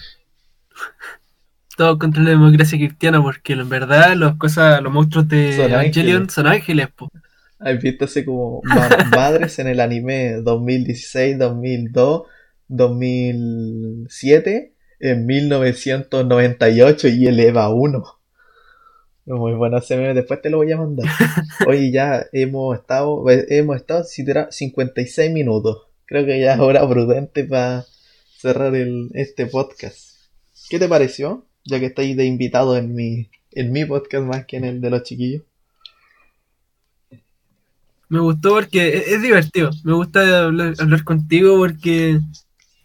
[SPEAKER 3] Todo contra la democracia cristiana, porque en verdad los cosas, los monstruos de
[SPEAKER 2] Son
[SPEAKER 3] Evangelion
[SPEAKER 2] ángeles.
[SPEAKER 3] son ángeles, po.
[SPEAKER 2] ¿Has visto así como ma- madres en el anime 2016, 2002, 2007, en 1998 y el EVA 1? Es Muy bueno ese meme, después te lo voy a mandar. Hoy ya hemos estado, hemos estado siquiera 56 minutos. Creo que ya es hora prudente para cerrar el, este podcast. ¿Qué te pareció? Ya que estáis de invitado en mi, en mi podcast más que en el de los chiquillos.
[SPEAKER 3] Me gustó porque es, es divertido. Me gusta hablar, hablar contigo porque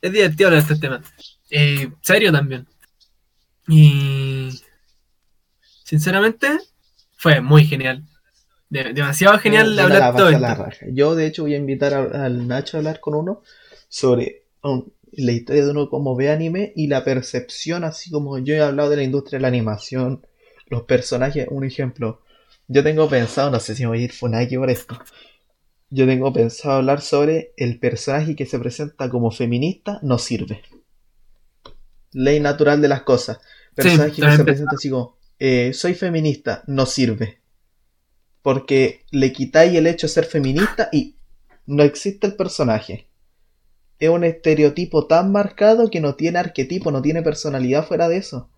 [SPEAKER 3] es divertido hablar de estos temas. Eh, serio también. Y sinceramente fue muy genial. De- demasiado genial hablar
[SPEAKER 2] la
[SPEAKER 3] todo esto.
[SPEAKER 2] la. Yo, de hecho, voy a invitar a- al Nacho a hablar con uno sobre um, la historia de uno como ve anime y la percepción, así como yo he hablado de la industria de la animación, los personajes. Un ejemplo, yo tengo pensado, no sé si me voy a ir Funaki por esto. Yo tengo pensado hablar sobre el personaje que se presenta como feminista no sirve. Ley natural de las cosas. Personaje que se presenta así como eh, soy feminista, no sirve. Porque le quitáis el hecho de ser feminista y no existe el personaje. Es un estereotipo tan marcado que no tiene arquetipo, no tiene personalidad fuera de eso.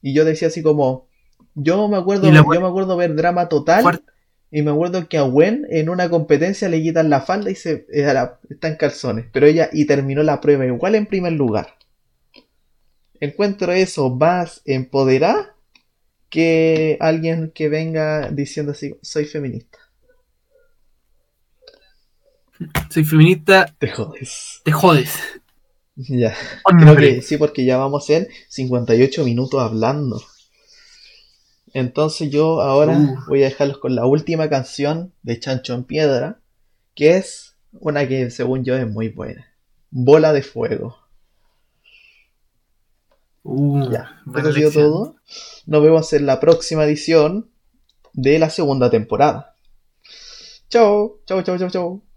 [SPEAKER 2] Y yo decía así como, yo me acuerdo, yo me acuerdo ver drama total. Y me acuerdo que a Gwen en una competencia le quitan la falda y se eh, está en calzones. Pero ella y terminó la prueba igual en primer lugar. Encuentro eso más empoderada que alguien que venga diciendo así, soy feminista.
[SPEAKER 3] Soy feminista.
[SPEAKER 2] Te jodes.
[SPEAKER 3] Te jodes.
[SPEAKER 2] Ya. Sí, porque ya vamos en 58 minutos hablando. Entonces yo ahora voy a dejarlos con la última canción de Chancho en Piedra, que es una que según yo es muy buena. Bola de Fuego.
[SPEAKER 3] Uh,
[SPEAKER 2] ya, esto ha sido todo. Nos vemos en la próxima edición de la segunda temporada. Chao, chao, chao, chao, chao.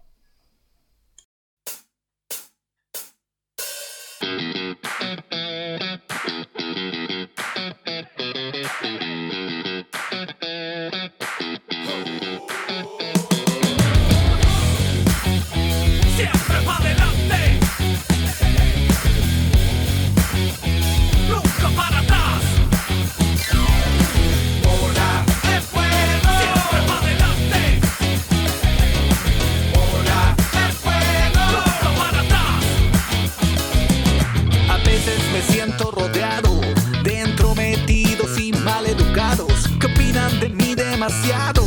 [SPEAKER 1] demasiado.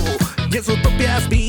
[SPEAKER 1] Y en sus propias vidas